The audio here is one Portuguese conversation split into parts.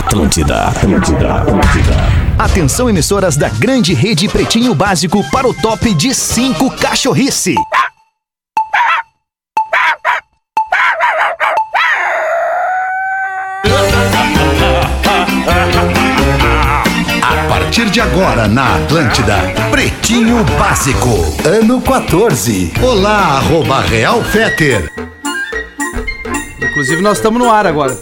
Atlântida, Atlântida, Atlântida. Atenção emissoras da grande rede Pretinho Básico para o top de 5 cachorrice. A partir de agora na Atlântida, Pretinho Básico, ano 14. Olá, arroba Real Feter. Inclusive, nós estamos no ar agora.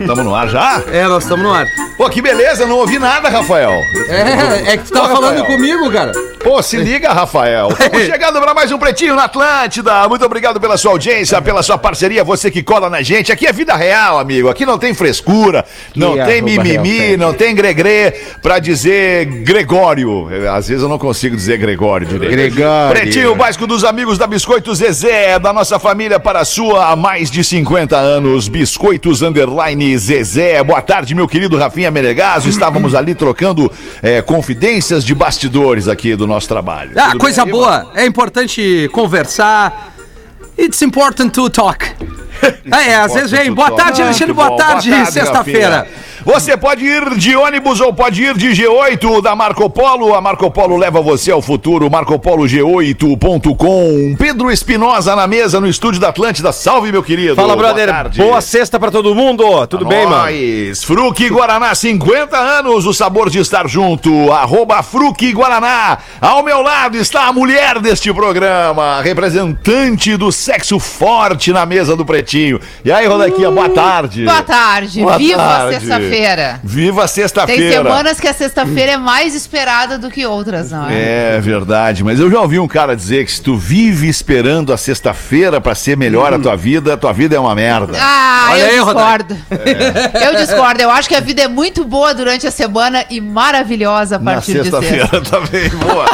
Estamos no ar já? É, nós estamos no ar. Pô, que beleza, não ouvi nada, Rafael. É, é que tu tava falando comigo, cara. Pô, se liga, Rafael. Estamos chegando para mais um Pretinho na Atlântida. Muito obrigado pela sua audiência, pela sua parceria, você que cola na gente. Aqui é vida real, amigo. Aqui não tem frescura, não é tem arroba mimimi, não tem gregrê pra dizer Gregório. Às vezes eu não consigo dizer Gregório direito. Gregório. Pretinho básico dos amigos da Biscoito Zezé, da nossa família para a sua há mais de 50 anos. Biscoitos Underline Zezé. Boa tarde, meu querido Rafinha Menegaso. Estávamos ali trocando eh, confidências de bastidores aqui do nosso trabalho. Ah, Tudo coisa bem boa. É importante conversar. It's important to talk. É, às vezes vem. Boa tarde, Alexandre. Boa tarde, sexta-feira. Você pode ir de ônibus ou pode ir de G8 da Marco Polo. A Marco Polo leva você ao futuro. MarcoPoloG8.com. Pedro Espinosa na mesa no estúdio da Atlântida. Salve, meu querido. Fala, Boa brother. tarde. Boa sexta pra todo mundo. Tudo bem, mano? Nós. Fruque Guaraná, 50 anos, o sabor de estar junto. Arroba Fruque Guaraná. Ao meu lado está a mulher deste programa, representante do sexo forte na mesa do Pretinho. E aí, Rodequinha, boa tarde. Boa tarde, Boa viva tarde. Sexta-feira. Viva Tem sexta-feira. semanas que a sexta-feira é mais esperada do que outras, não é? É verdade, mas eu já ouvi um cara dizer que se tu vive esperando a sexta-feira pra ser melhor a tua vida, a tua vida é uma merda. Ah, Olha eu aí, discordo. Eu discordo. Eu acho que a vida é muito boa durante a semana e maravilhosa a Na partir de sexta-feira sexta. também, boa.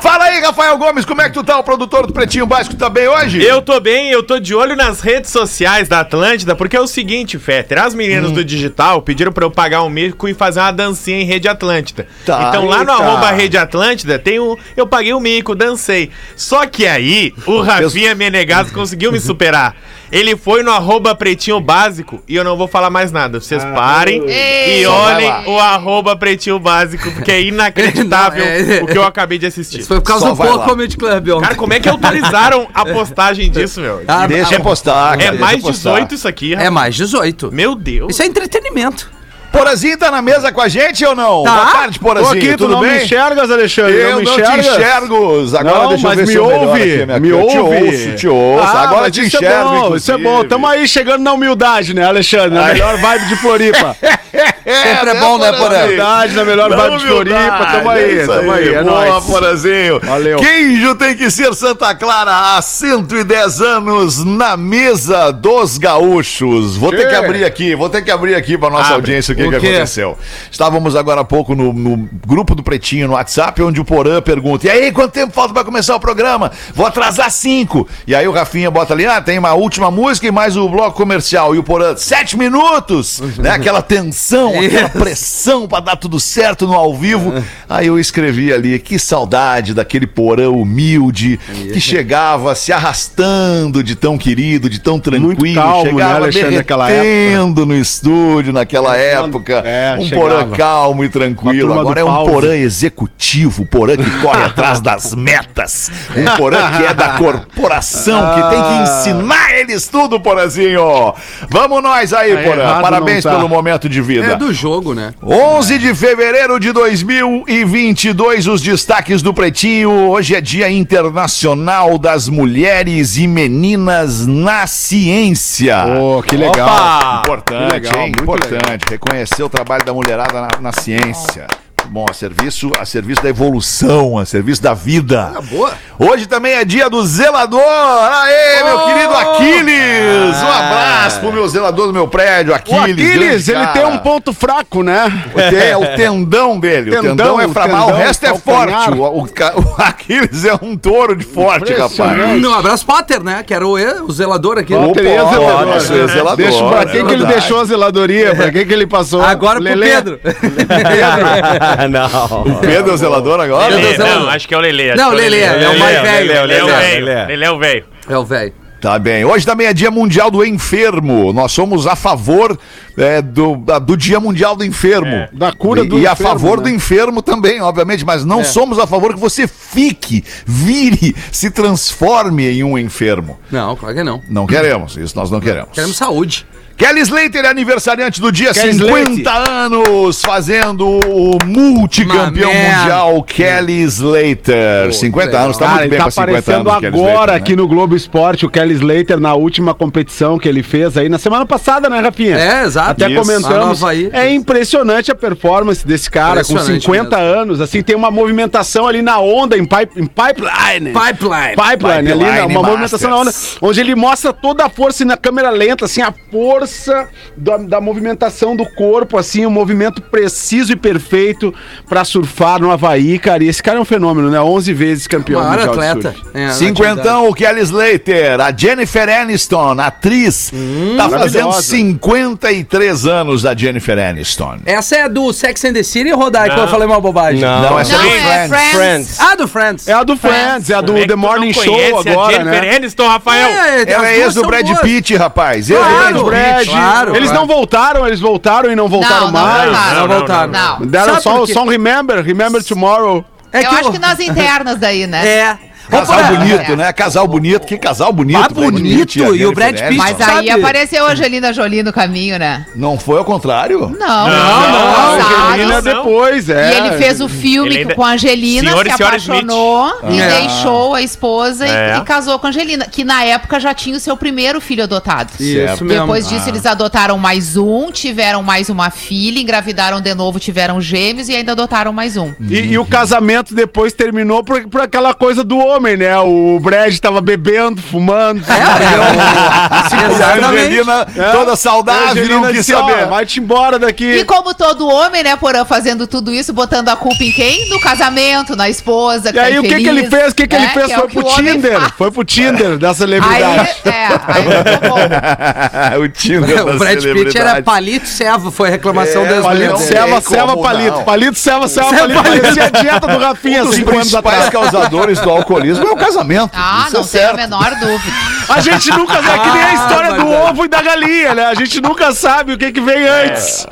Fala aí, Rafael Gomes, como é que tu tá? O produtor do Pretinho Básico tá bem hoje? Eu tô bem, eu tô de olho nas redes sociais da Atlântida, porque é o seguinte, Fetter, as meninas do digital pediram pra eu pagar um mico e fazer uma dancinha em Rede Atlântida. Tá. então lá no Eita. arroba Rede Atlântida tem um. Eu paguei o mico, dancei. Só que aí o Rafinha Menegaso conseguiu me superar. Ele foi no arroba pretinho básico e eu não vou falar mais nada. Vocês parem Ei, e olhem lá. o arroba pretinho básico, porque é inacreditável Não, é- o que eu acabei de assistir. Isso foi por causa Só do Pô. Comedy Club ontem. Cara, como é que autorizaram a postagem disso, meu? Ah, Deixa ah, eu postar, É cara, deixa mais eu postar. 18 isso aqui, É mais 18. Meu Deus. Isso é entretenimento. Porazinho tá na mesa com a gente ou não? Tá. Boa tarde, Porazinho, Tô aqui, tu tudo não bem? me enxergas, Alexandre? Eu não não, me te enxergas? enxergo. Agora Não, deixa eu mas ver me se melhoro ouve, aqui minha me ouve. Te ouço, te ouço. Ah, Agora te isso enxergo, é bom, isso é bom. Tamo aí chegando na humildade, né, Alexandre? Na Ai. melhor vibe de Floripa. Sempre é bom, né, Porã? humildade, na melhor Na vibe de Floripa. Tamo aí, é tamo aí. É Boa, nóis. Porazinho. Valeu. Queijo tem que ser Santa Clara há 110 anos na mesa dos gaúchos. Vou ter que abrir aqui, vou ter que abrir aqui pra nossa audiência o que, O que aconteceu. Estávamos agora há pouco no, no grupo do Pretinho no WhatsApp, onde o Porã pergunta: E aí, quanto tempo falta pra começar o programa? Vou atrasar cinco. E aí o Rafinha bota ali: Ah, tem uma última música e mais o bloco comercial. E o Porã, sete minutos! né? Aquela tensão, aquela pressão pra dar tudo certo no ao vivo. Aí eu escrevi ali: Que saudade daquele Porã humilde que chegava se arrastando de tão querido, de tão tranquilo. calmo, né, chegava Alexandre, naquela derretendo no estúdio naquela época. É, um chegava. Porã calmo e tranquilo. Agora é um pause. porã executivo, porã que corre atrás das metas. Um porã que é da corporação, que tem que ensinar eles tudo, porãzinho. Vamos nós aí, Aí, porã. Parabéns tá. pelo momento de vida. É do jogo, né? 11 de fevereiro de 2022, os destaques do Pretinho. Hoje é Dia Internacional das Mulheres e Meninas na Ciência. Pô, que legal. Opa! Importante, Que legal, hein? muito Importante. Reconhecer o trabalho da mulherada na, na ciência. Bom, a serviço, a serviço da evolução, a serviço da vida. boa. Hoje também é dia do zelador. Aê, meu querido Aquiles! Um abraço pro meu zelador do meu prédio, O Aquiles. Aquiles, grande ele cara. tem um ponto fraco, né? É o tendão dele. o tendão Tendão, é fraco, o tendão, resto é forte. O, o o Aquiles é um touro de forte, rapaz. Um abraço, Pater, né? Que era o, o zelador aqui. Opa, Tereza ó, zelador. nosso ex-zelador, Deixa pra é quem que ele deixou a zeladoria? Pra quem que ele passou? Agora pro Lelê? Pedro. não. Pedro é o zelador agora? Lelê, Deus, não, não. acho que é o Lelê. acho Não, Lelê, é o mais velho. Lelê é o velho. É o velho. É o velho. Tá bem. Hoje também é Dia Mundial do Enfermo. Nós somos a favor é, do, do Dia Mundial do Enfermo. Da cura e, do E a enfermo, favor né? do enfermo também, obviamente, mas não somos a favor que você fique, vire, se transforme em um enfermo. Não, claro que não. Não queremos, isso nós não queremos. Queremos saúde. Kelly Slater é aniversariante do dia, Kelly 50 anos, fazendo o multicampeão mundial Kelly Slater. 50 legal. anos, tá Cara, muito ele bem tá pra 50 aparecendo anos. Kelly agora Slater, né? aqui no Globo Esporte, o Kelly Slater, na última competição que ele fez aí na semana passada, né, Rafinha? É, exato. Até Isso. comentamos. Havaí. É impressionante a performance desse cara, com Impressionante 50 mesmo. anos, assim, tem uma movimentação ali na onda, em, pipe, em pipeline. Pipeline. Pipeline, ali, né, Pipeline uma movimentação na onda, Masters. onde ele mostra toda a força e na câmera lenta, assim, a força da, da movimentação do corpo, assim, um movimento preciso e perfeito pra surfar no Havaí, cara. E esse cara é um fenômeno, né? 11 vezes campeão Maior mundial de atleta. surf. É, Cinquentão, o Kelly Slater, a Jennifer Aniston, atriz, tá fazendo maravilhosa. 53 anos a Jennifer Aniston. Essa é do Sex and the City, Rodai, que eu Não. falei uma bobagem. Não, essa Não, é é Friends. Friends. Ah, do Friends. É a do Friends, é a do Como é The Morning não Show agora, a né? Jennifer Aniston, Rafael. É, Ela é ex do Brad boas. Pitt, rapaz. Ex do Claro, Brad Brad, Pitt. Claro. Eles não voltaram, eles voltaram e não voltaram Não, não mais. voltaram. Não voltaram. Não. Deram Sabe só, só um Remember, Remember Tomorrow. É eu acho que nas internas daí, né? É. Casal Opa, bonito, É. né? Casal bonito. Que casal bonito. Ah, bonito, Pitt e o Brad Pitt. Mas Sabe- aí apareceu a Angelina Jolie no caminho, né? Não foi ao contrário? Não, não, não, Angelina não. depois, é. E ele fez o filme ainda- com a Angelina, Senhor e se apaixonou e É. deixou a esposa e- É. e, casou com a Angelina, que na época já tinha o seu primeiro filho adotado. Isso mesmo. Depois disso, eles adotaram mais um, tiveram mais uma filha, engravidaram de novo, tiveram gêmeos e ainda adotaram mais um. E, e o casamento depois terminou por, por aquela coisa do homem, né? O Brad tava bebendo, fumando. E a Exatamente. Angelina, É. toda A saudável, Angelina não quis disse, ó, saber. Vai-te embora daqui. E como todo homem, né, Porã, fazendo tudo isso, botando a culpa em quem? No casamento, na esposa, E aí, tá o que, que ele fez? O que, que ele né? fez? é Foi que pro Tinder. Foi pro Tinder da Aí, celebridade. é, aí ficou bom. o Tinder da O Brad Pitt era palito servo, foi a reclamação É, das palito Não ceva, como palito. não. Palito, ceva, Ceva, palito. Parecia a dieta do Rafinha Um dos cinco anos principais atrás. causadores do alcoolismo é o casamento. Ah, Isso não é tenho a certo. menor dúvida. A gente nunca. É que nem a história do verdade. ovo e da galinha, né? A gente nunca sabe o que, que vem antes.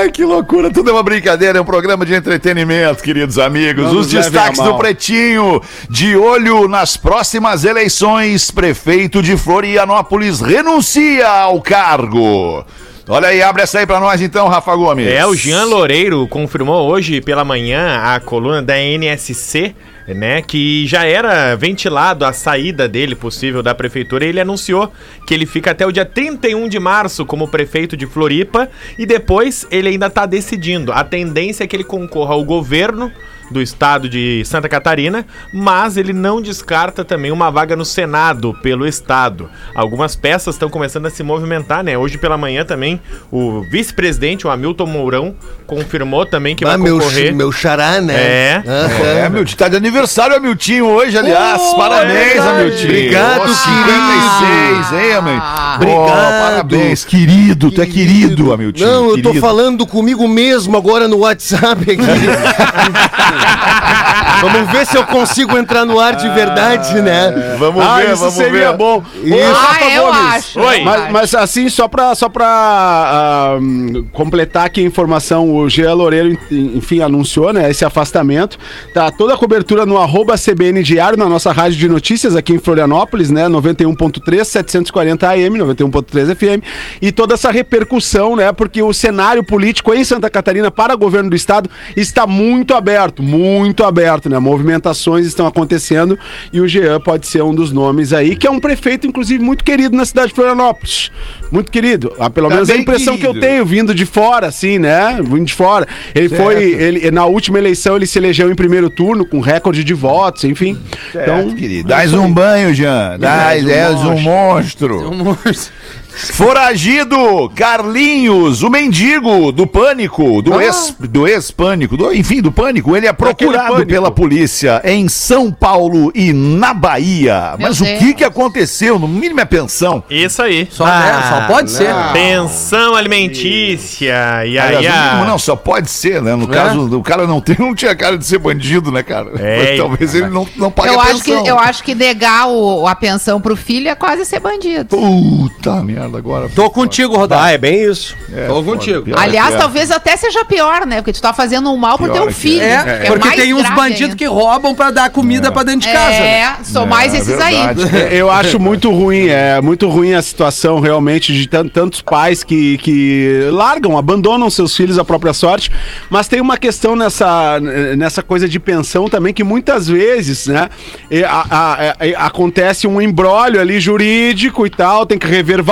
Ai, que loucura. Tudo é uma brincadeira, é um programa de entretenimento, queridos amigos. Não Os destaques a do Pretinho. De olho nas próximas eleições, prefeito de Florianópolis renuncia ao cargo. Olha aí, abre essa aí pra nós então, Rafa Gomes. É, o Jean Loureiro confirmou hoje pela manhã a coluna da NSC, né, que já era ventilado a saída dele possível da prefeitura. Ele anunciou que ele fica até o dia 31 de março como prefeito de Floripa e depois ele ainda está decidindo. A tendência é que ele concorra ao governo do estado de Santa Catarina, mas ele não descarta também uma vaga no Senado pelo estado. Algumas peças estão começando a se movimentar, né? Hoje pela manhã também o vice-presidente, o Hamilton Mourão, confirmou também que Ah, vai meu, concorrer. meu xará, né? É. Aham. É, Milton, tá de aniversário, Amiltinho, hoje, aliás. Oh, parabéns, verdade. Amiltinho. Obrigado, Ô, 56, hein? Ah, Obrigado. Ô, parabéns, querido, tu é querido, Amiltinho. Não, eu tô querido. falando comigo mesmo agora no WhatsApp aqui. Ha. Vamos ver se eu consigo entrar no ar de verdade, né? Vamos ah, ver, isso vamos seria ver. bom. Isso. Ah, eu Gomes, acho. Oi. Mas, mas assim, só pra, só pra ah, hum, completar aqui a informação, o Jean Loureiro, en- enfim, anunciou né, esse afastamento. Tá toda a cobertura no arroba CBN Diário, na nossa rádio de notícias aqui em Florianópolis, né? 91.3, 740 AM, 91.3 FM. E toda essa repercussão, né? Porque o cenário político em Santa Catarina para governo do estado está muito aberto, muito aberto, né? Movimentações estão acontecendo e o Jean pode ser um dos nomes aí, que é um prefeito, inclusive, muito querido na cidade de Florianópolis. Muito querido. Ah, pelo menos a Também impressão que eu querido. tenho, vindo de fora, assim, né? Vindo de fora. Ele foi. Ele, na última eleição, ele se elegeu em primeiro turno, com recorde de votos, enfim. Então, Então, querido, dás um banho, Jean. Dás, és um monstro. Um monstro. Foragido, Carlinhos, o mendigo do pânico, do ex, do ex-pânico, do- enfim, do pânico, ele é procurado pela polícia em São Paulo e na Bahia. Meu Mas o Deus. que que aconteceu? No mínimo é pensão. Isso aí. Só, né? Só pode ser. Pensão alimentícia. E aí Aliás, no mínimo a... não, só pode ser, né? No caso, o cara não tem, não tinha cara de ser bandido, né, cara? É, Mas talvez ele não, não pague Eu a acho, que, pensão. eu acho que negar o- a pensão pro filho é quase ser bandido. Puta merda, agora. Tô contigo, Rodar. Ah, é bem isso. Tô contigo. pior. Aliás, é. talvez até seja pior, né? Porque tu tá fazendo um mal pro Pior teu que filho. É, que porque mais tem uns bandidos que roubam pra dar comida pra dentro de casa. né? É, são mais É, esses verdade. aí. É, Eu acho muito ruim, é muito ruim a situação realmente de tan- tantos pais que, que largam, abandonam seus filhos à própria sorte. Mas tem uma questão nessa, nessa coisa de pensão também que muitas vezes, né, é, a- a- é, acontece um embrólio ali jurídico e tal, tem que rever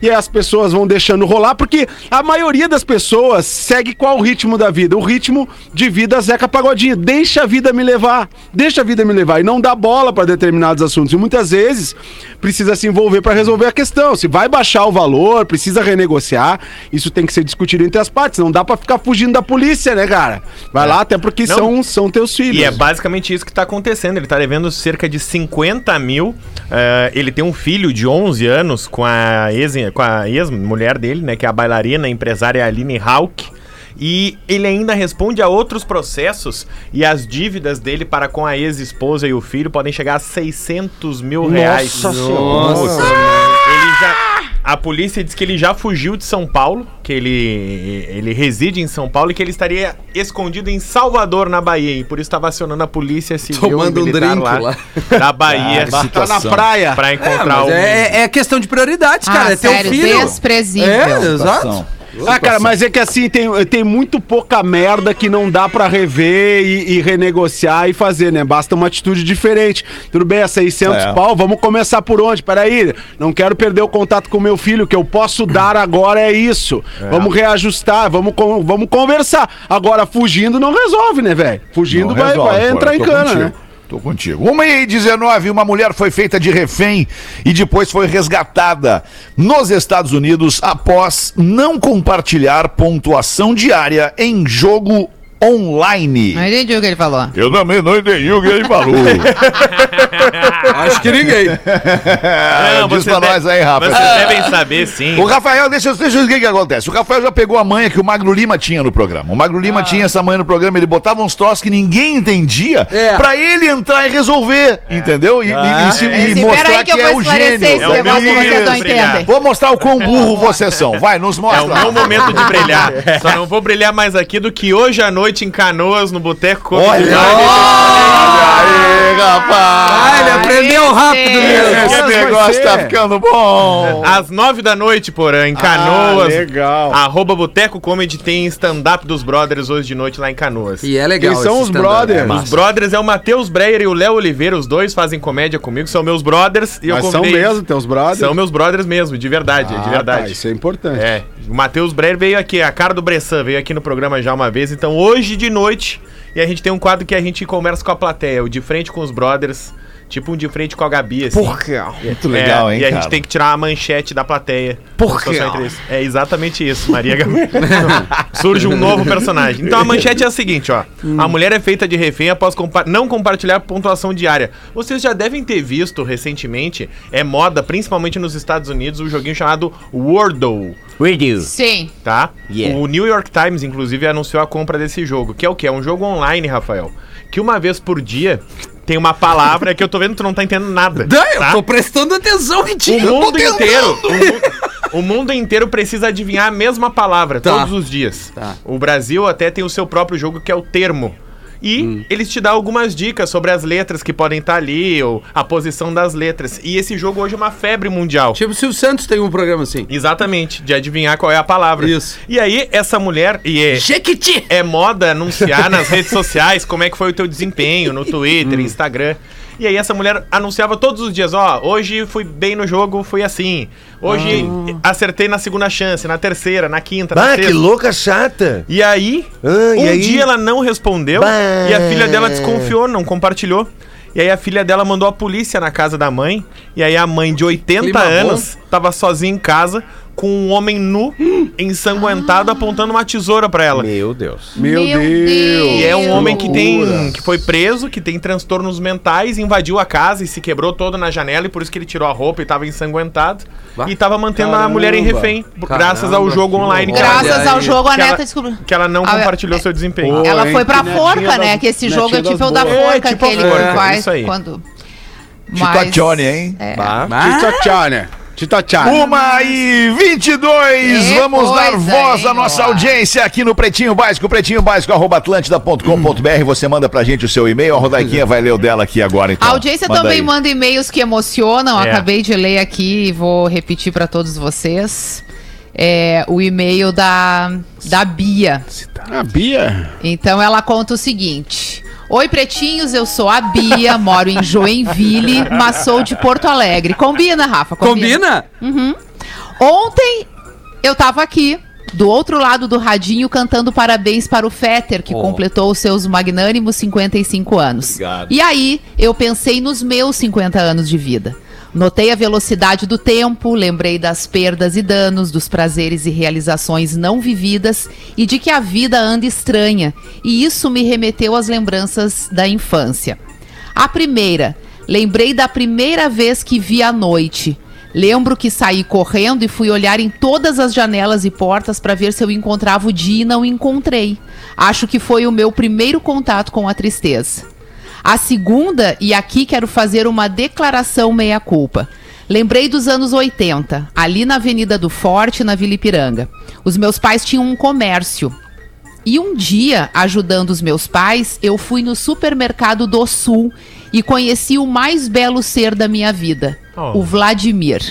e aí as pessoas vão deixando rolar porque a maioria das pessoas segue qual o ritmo da vida? O ritmo de vida Zeca Pagodinho. Deixa a vida me levar, deixa a vida me levar e não dá bola para determinados assuntos. E muitas vezes precisa se envolver para resolver a questão. Se vai baixar o valor, precisa renegociar, isso tem que ser discutido entre as partes. Não dá para ficar fugindo da polícia, né, cara? Vai lá, até porque Não. são, são teus filhos. E é basicamente isso que tá acontecendo. Ele tá devendo cerca de 50 mil. eh, ele tem um filho de 11 anos com a ex- com a ex-mulher dele, né? Que é a bailarina empresária Aline Hauck. E ele ainda responde a outros processos e as dívidas dele para com a ex-esposa e o filho podem chegar a 600 mil reais. Nossa Ele já. A polícia diz que ele já fugiu de São Paulo, que ele, ele reside em São Paulo e que ele estaria escondido em Salvador, na Bahia. E por isso estava acionando a polícia civil Tomando e um militar drink lá, lá. da Bahia Ah, Tá na praia. pra É, encontrar mas o. é, é questão de prioridades, cara. Ah, é teu sério, filho. desprezível. É, exato. Ah, cara, mas é que assim, tem, tem muito pouca merda que não dá pra rever e, e renegociar e fazer, né? Basta uma atitude diferente. Tudo bem, é 600 É. pau, vamos começar por onde? Peraí, não quero perder o contato com meu filho, o que eu posso dar agora é isso. Vamos reajustar, vamos, vamos conversar. Agora, fugindo não resolve, né, velho? Fugindo vai, resolve, vai entrar em cana, contigo, né? Tô contigo. Uma e 19, uma mulher foi feita de refém e depois foi resgatada nos Estados Unidos após não compartilhar pontuação diária em jogo online. Não entendi o que ele falou. Eu também não entendi o que ele falou. Acho que ninguém. Não, Diz pra deve- nós aí, Rafa. Vocês devem saber, sim. O Rafael, deixa eu deixa eu dizer o que acontece. O Rafael já pegou a manha que o Magro Lima tinha no programa. O Magro Lima tinha essa manha no programa, ele botava uns troços que ninguém entendia É. pra ele entrar e resolver, entendeu? E, e- e se- e Esse, mostrar que, que é o gênio. esse É o negócio que vocês não entendem. Vou mostrar o quão burro vocês são. Vai, nos É o mostra. meu momento de brilhar. Só não vou brilhar mais aqui do que hoje à noite em Canoas, no Boteco Olha! Aí, rapaz! Ah, ele aprendeu rápido mesmo. Esse negócio tá ficando bom. Às nove da noite, porã, em Canoas. Ah, legal. Arroba Boteco Comedy tem stand-up dos brothers hoje de noite lá em Canoas. E é legal. Quem são os stand-up. brothers? Os brothers é o Matheus Breyer e o Léo Oliveira, os dois fazem comédia comigo, são meus brothers. E eu Mas são convidei mesmo, teus brothers? São meus brothers mesmo, de verdade, de Ah, verdade. tá, isso é importante. É, o Matheus Breyer veio aqui, a cara do Bressan veio aqui no programa já uma vez, então hoje de noite, e a gente tem um quadro que a gente conversa com a plateia, o de frente com os brothers, tipo um de frente com a Gabi, assim. Por quê? Muito legal, É, hein, E a cara? gente tem que tirar a manchete da plateia. Por quê? É exatamente isso, Maria Gabi. Surge um novo personagem. Então a manchete é a seguinte, ó. A mulher é feita de refém após compa- não compartilhar pontuação diária. Vocês já devem ter visto recentemente, é moda, principalmente nos Estados Unidos, um joguinho chamado Wordle Radio. Sim. tá? Yeah. O New York Times, inclusive, anunciou a compra desse jogo, que é o que? É um jogo online, Rafael. Que uma vez por dia tem uma palavra que eu tô vendo que tu não tá entendendo nada. Dan, eu tá? tô prestando atenção, O Vitinho. mundo inteiro. O, mu- o mundo inteiro precisa adivinhar a mesma palavra Tá. todos os dias. Tá. O Brasil até tem o seu próprio jogo que é o termo. E Hum. eles te dão algumas dicas sobre as letras que podem estar ali, ou a posição das letras. E esse jogo hoje é uma febre mundial. Tipo, o Silvio Santos tem um programa assim. Exatamente, de adivinhar qual é a palavra. Isso. E aí, essa mulher, e é, Jequiti! é moda anunciar nas redes sociais como é que foi o teu desempenho no Twitter, Hum. Instagram. E aí essa mulher anunciava todos os dias, ó, hoje fui bem no jogo, fui assim. Hoje Ah. acertei na segunda chance, na terceira, na quinta, na Ah, que sexta. louca chata. E aí, Ah, e um aí? dia ela não respondeu Bah. e a filha dela desconfiou, não compartilhou. E aí a filha dela mandou a polícia na casa da mãe. E aí a mãe de 80 Clima bom. anos tava sozinha em casa com um homem nu, ensanguentado, apontando uma tesoura pra ela. Meu Deus. Meu, Meu Deus. Deus. E é um homem que tem. que foi preso, que tem transtornos mentais, invadiu a casa e se quebrou todo na janela, e por isso que ele tirou a roupa e tava ensanguentado. Bah. E tava mantendo a Caramba. mulher em refém, graças ao Caramba, jogo que online. ela- Graças ao jogo, a neta descobriu. Que ela não Ah, compartilhou é- seu desempenho. Pô, Ela foi pra forca, né? Que esse jogo é tipo o da boas. forca É, tipo que a ele forca, faz isso aí. quando. Titocione, hein? É. Bah. Titachane. Titachane. Uma e 22, Que vamos dar voz à nossa audiência aqui no Pretinho Básico, pretinho básico, arroba atlântida.com.br, você manda pra gente o seu e-mail, a Rodaiquinha vai ler o dela aqui agora, então. A audiência Manda também aí. manda e-mails que emocionam. É. Acabei de ler aqui e vou repetir para todos vocês. É, o e-mail da, da Bia. A Bia. Então ela conta o seguinte: Oi, pretinhos, eu sou a Bia, moro em Joinville, mas sou de Porto Alegre. Combina, Rafa? Combina? Ontem eu tava aqui, do outro lado do radinho, cantando parabéns para o Fetter, que Oh. completou os seus magnânimos 55 anos. E aí, eu pensei nos meus 50 anos de vida. Notei a velocidade do tempo, lembrei das perdas e danos, dos prazeres e realizações não vividas e de que a vida anda estranha. E isso me remeteu às lembranças da infância. A primeira, lembrei da primeira vez que vi à noite. Lembro que saí correndo e fui olhar em todas as janelas e portas para ver se eu encontrava o dia e não encontrei. Acho que foi o meu primeiro contato com a tristeza. A segunda, e aqui quero fazer uma declaração meia-culpa. Lembrei dos anos 80, ali na Avenida do Forte, na Vila Ipiranga. Os meus pais tinham um comércio. E um dia, ajudando os meus pais, eu fui no supermercado do Sul e conheci o mais belo ser da minha vida, Oh. o Vladimir.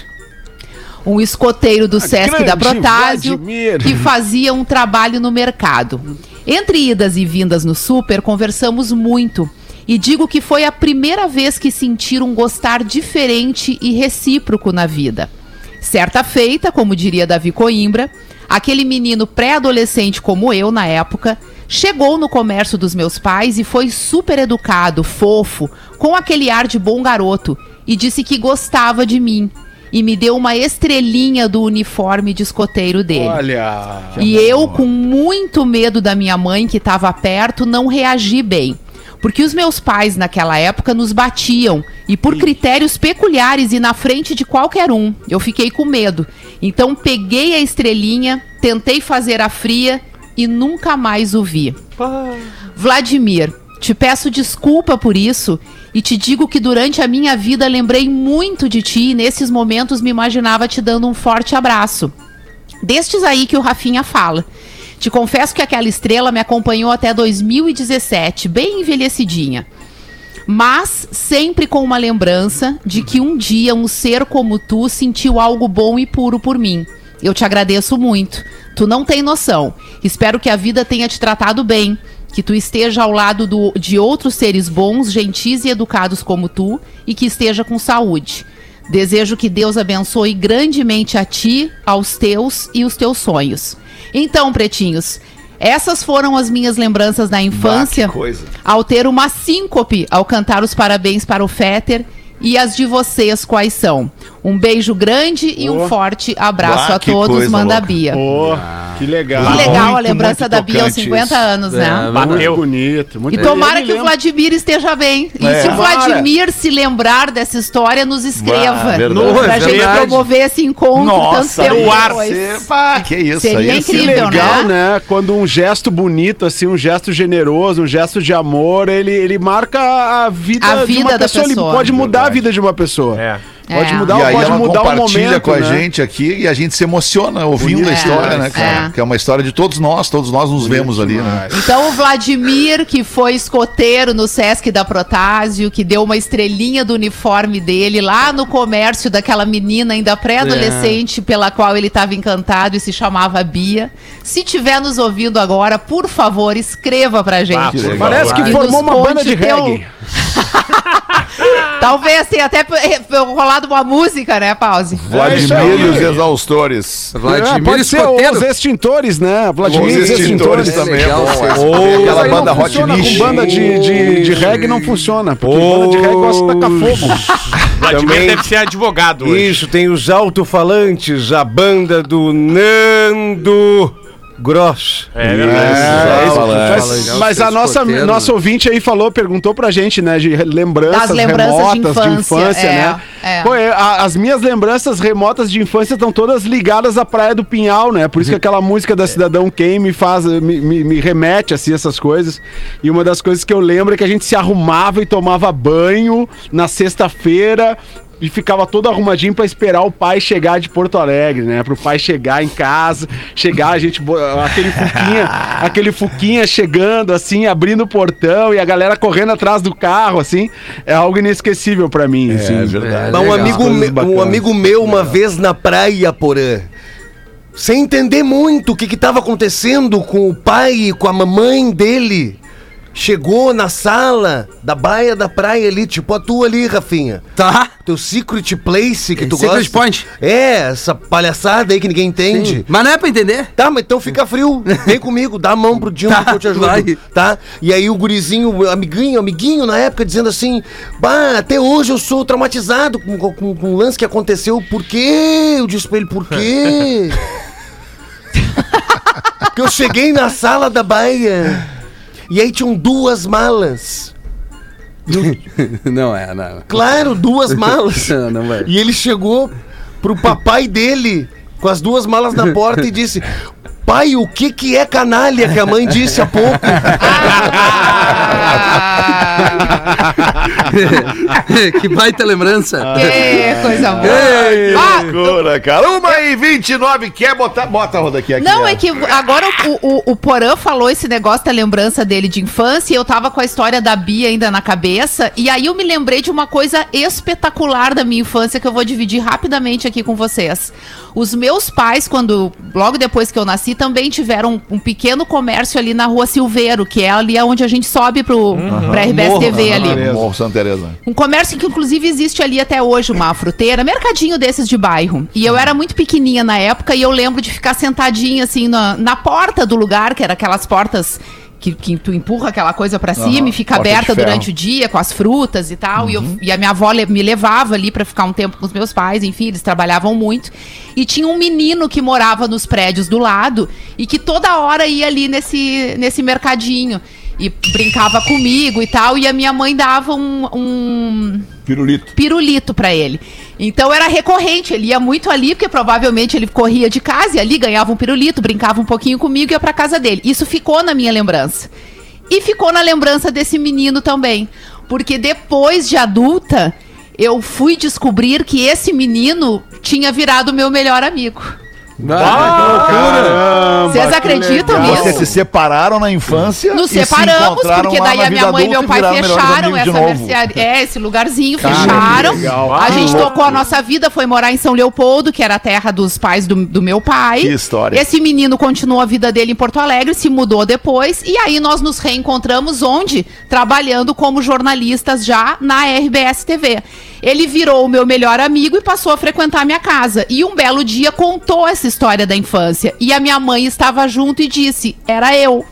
Um escoteiro do Sesc da Protásio Vladimir. que fazia um trabalho no mercado. Entre idas e vindas no super, conversamos muito. E digo que foi a primeira vez que senti um gostar diferente e recíproco na vida. Certa feita, como diria Davi Coimbra, aquele menino pré-adolescente como eu na época, chegou no comércio dos meus pais e foi super educado, fofo, com aquele ar de bom garoto, e disse que gostava de mim. E me deu uma estrelinha do uniforme de escoteiro dele. Olha. E eu, com muito medo da minha mãe que estava perto, não reagi bem. Porque os meus pais, naquela época, nos batiam. E por critérios peculiares e na frente de qualquer um. Eu fiquei com medo. Então peguei a estrelinha, tentei fazer a fria e nunca mais o vi. Vladimir, te peço desculpa por isso e te digo que durante a minha vida lembrei muito de ti e nesses momentos me imaginava te dando um forte abraço. Destes aí que o Rafinha fala. Te confesso que aquela estrela me acompanhou até 2017, bem envelhecidinha. Mas sempre com uma lembrança de que um dia um ser como tu sentiu algo bom e puro por mim. Eu te agradeço muito. Tu não tem noção. Espero que a vida tenha te tratado bem, que tu esteja ao lado do- de outros seres bons, gentis e educados como tu e que esteja com saúde. Desejo que Deus abençoe grandemente a ti, aos teus e os teus sonhos. Então, pretinhos, essas foram as minhas lembranças da infância coisa. ao ter uma síncope ao cantar os parabéns para o Féter. E as de vocês quais são? Um beijo grande e um Oh. forte abraço Bah, a todos, manda louca. Bia. Pô, que legal. Que legal a muito, lembrança muito da Bia aos tocante 50 isso. anos, né? É, Muito Bateu. bonito. Muito E tomara que o. Vladimir esteja bem. E É. se o. Vladimir se lembrar dessa história, nos escreva. Bah. No- pra é gente verdade. promover esse encontro Nossa, tanto tempo no ar, que isso Seria aí. incrível, sim. legal, né? né? Quando um gesto bonito, assim, um gesto generoso, um gesto de amor, ele, ele marca a vida, A de vida uma da pessoa. pessoa. Ele pode mudar Verdade. a vida de uma pessoa. É. Pode É. mudar, E aí pode ela mudar o compartilha momento, com a né? gente aqui e a gente se emociona ouvindo a história, demais. né, cara? É. Que é uma história de todos nós, todos nós nos vemos ali, né? Então o Vladimir, que foi escoteiro no Sesc da Protásio, que deu uma estrelinha do uniforme dele lá no comércio daquela menina ainda pré-adolescente pela qual ele estava encantado e se chamava Bia. Se tiver nos ouvindo agora, por favor, escreva pra gente. Ah, Que. Parece que E formou uma banda de teu- reggae. Talvez tenha até eh, rolado uma música, né, Pause? Vladimir e os exaustores. É, Vladimir pode ser Escoteiro. os extintores, né? Vladimir Os e os extintores extintores. também é Legal, Tem aquela banda Hot Niche. Com banda de, de, de reggae não funciona, porque banda de reggae gosta de tacar fogo. Vladimir Também- deve ser advogado hoje. Isso, tem os alto-falantes, a banda do Nando Gross. É verdade. É, Mas-. Mas, mas a nossa, nossa ouvinte aí falou, perguntou pra gente, né, de lembranças, Das lembranças de remotas infância, é, né? é. Pô, é, a- as minhas lembranças remotas de infância estão todas ligadas à Praia do Pinhal, né? Por isso que aquela música da Cidadão Quem me faz, me, me, me remete, assim, essas coisas. E uma das coisas que eu lembro é que a gente se arrumava e tomava banho na sexta-feira e ficava todo arrumadinho pra esperar o pai chegar de Porto Alegre, né? Pro pai chegar em casa, chegar, a gente, aquele fuquinha, aquele fuquinha chegando, assim, abrindo o portão e a galera correndo atrás do carro, assim, é algo inesquecível pra mim, assim. É verdade. Mas um legal. amigo, me- um amigo meu, uma vez na praia, Porã, sem entender muito o que estava acontecendo com o pai e com a mamãe dele, chegou na sala da baia da praia ali, tipo a tua ali, Rafinha. Tá. Teu secret place que tu Secret gosta. point. É, essa palhaçada aí que ninguém entende. Mas não é pra entender. Tá, mas então fica frio. Vem comigo, dá a mão pro Dino Tá, que eu te ajudo. vai. Tá? E aí o gurizinho, amiguinho, amiguinho na época, dizendo assim: Bah, até hoje eu sou traumatizado com, com, com o lance que aconteceu. Por quê? Eu disse pra ele, por quê? Porque eu cheguei na sala da baia e aí tinham duas malas. Não é, não. Claro, duas malas. Não, não vai. E ele chegou pro papai dele com as duas malas na porta e disse: Pai, o que que é canalha que a mãe disse há pouco? que baita lembrança. Que coisa boa. Ah, Loucura, cara. Uma e 29, quer botar? Bota a roda aqui. aqui Não, ó. é que agora o, o, o Porã falou esse negócio da lembrança dele de infância e eu tava com a história da Bia ainda na cabeça. E aí eu me lembrei de uma coisa espetacular da minha infância que eu vou dividir rapidamente aqui com vocês. Os meus pais, quando logo depois que eu nasci, também tiveram um, um pequeno comércio ali na rua Silveiro, que é ali onde a gente sobe pro, pra RBS Morro, TV ali. Morro Santa Teresa. Um comércio que inclusive existe ali até hoje, uma fruteira, mercadinho desses de bairro. E eu era muito pequenininha na época e eu lembro de ficar sentadinha assim na, na porta do lugar, que era aquelas portas que, que tu empurra aquela coisa pra cima e fica porta aberta durante o dia com as frutas e tal. E, eu- e a minha avó me levava ali pra ficar um tempo com os meus pais, enfim, eles trabalhavam muito. E tinha um menino que morava nos prédios do lado e que toda hora ia ali nesse, nesse mercadinho. E brincava comigo e tal, e a minha mãe dava um- um, Pirulito. pirulito pra ele. Então era recorrente, ele ia muito ali, porque provavelmente ele corria de casa e ali ganhava um pirulito, brincava um pouquinho comigo e ia pra casa dele. Isso ficou na minha lembrança. E ficou na lembrança desse menino também. Porque depois de adulta, eu fui descobrir que esse menino tinha virado meu melhor amigo. Caramba, Vocês que acreditam legal. nisso? Vocês se separaram na infância Nos e se separamos, encontraram porque daí a minha mãe e meu pai fecharam essa mercearia. É, esse lugarzinho, Cara, fecharam. A Ah, gente louco. tocou a nossa vida, foi morar em São Leopoldo, que era a terra dos pais do, do meu pai. Que história. Esse menino continuou a vida dele em Porto Alegre, se mudou depois. E aí nós nos reencontramos onde? Trabalhando como jornalistas já na RBS TV. Ele virou o meu melhor amigo e passou a frequentar a minha casa. E um belo dia contou essa história da infância. E a minha mãe estava junto e disse: Era eu.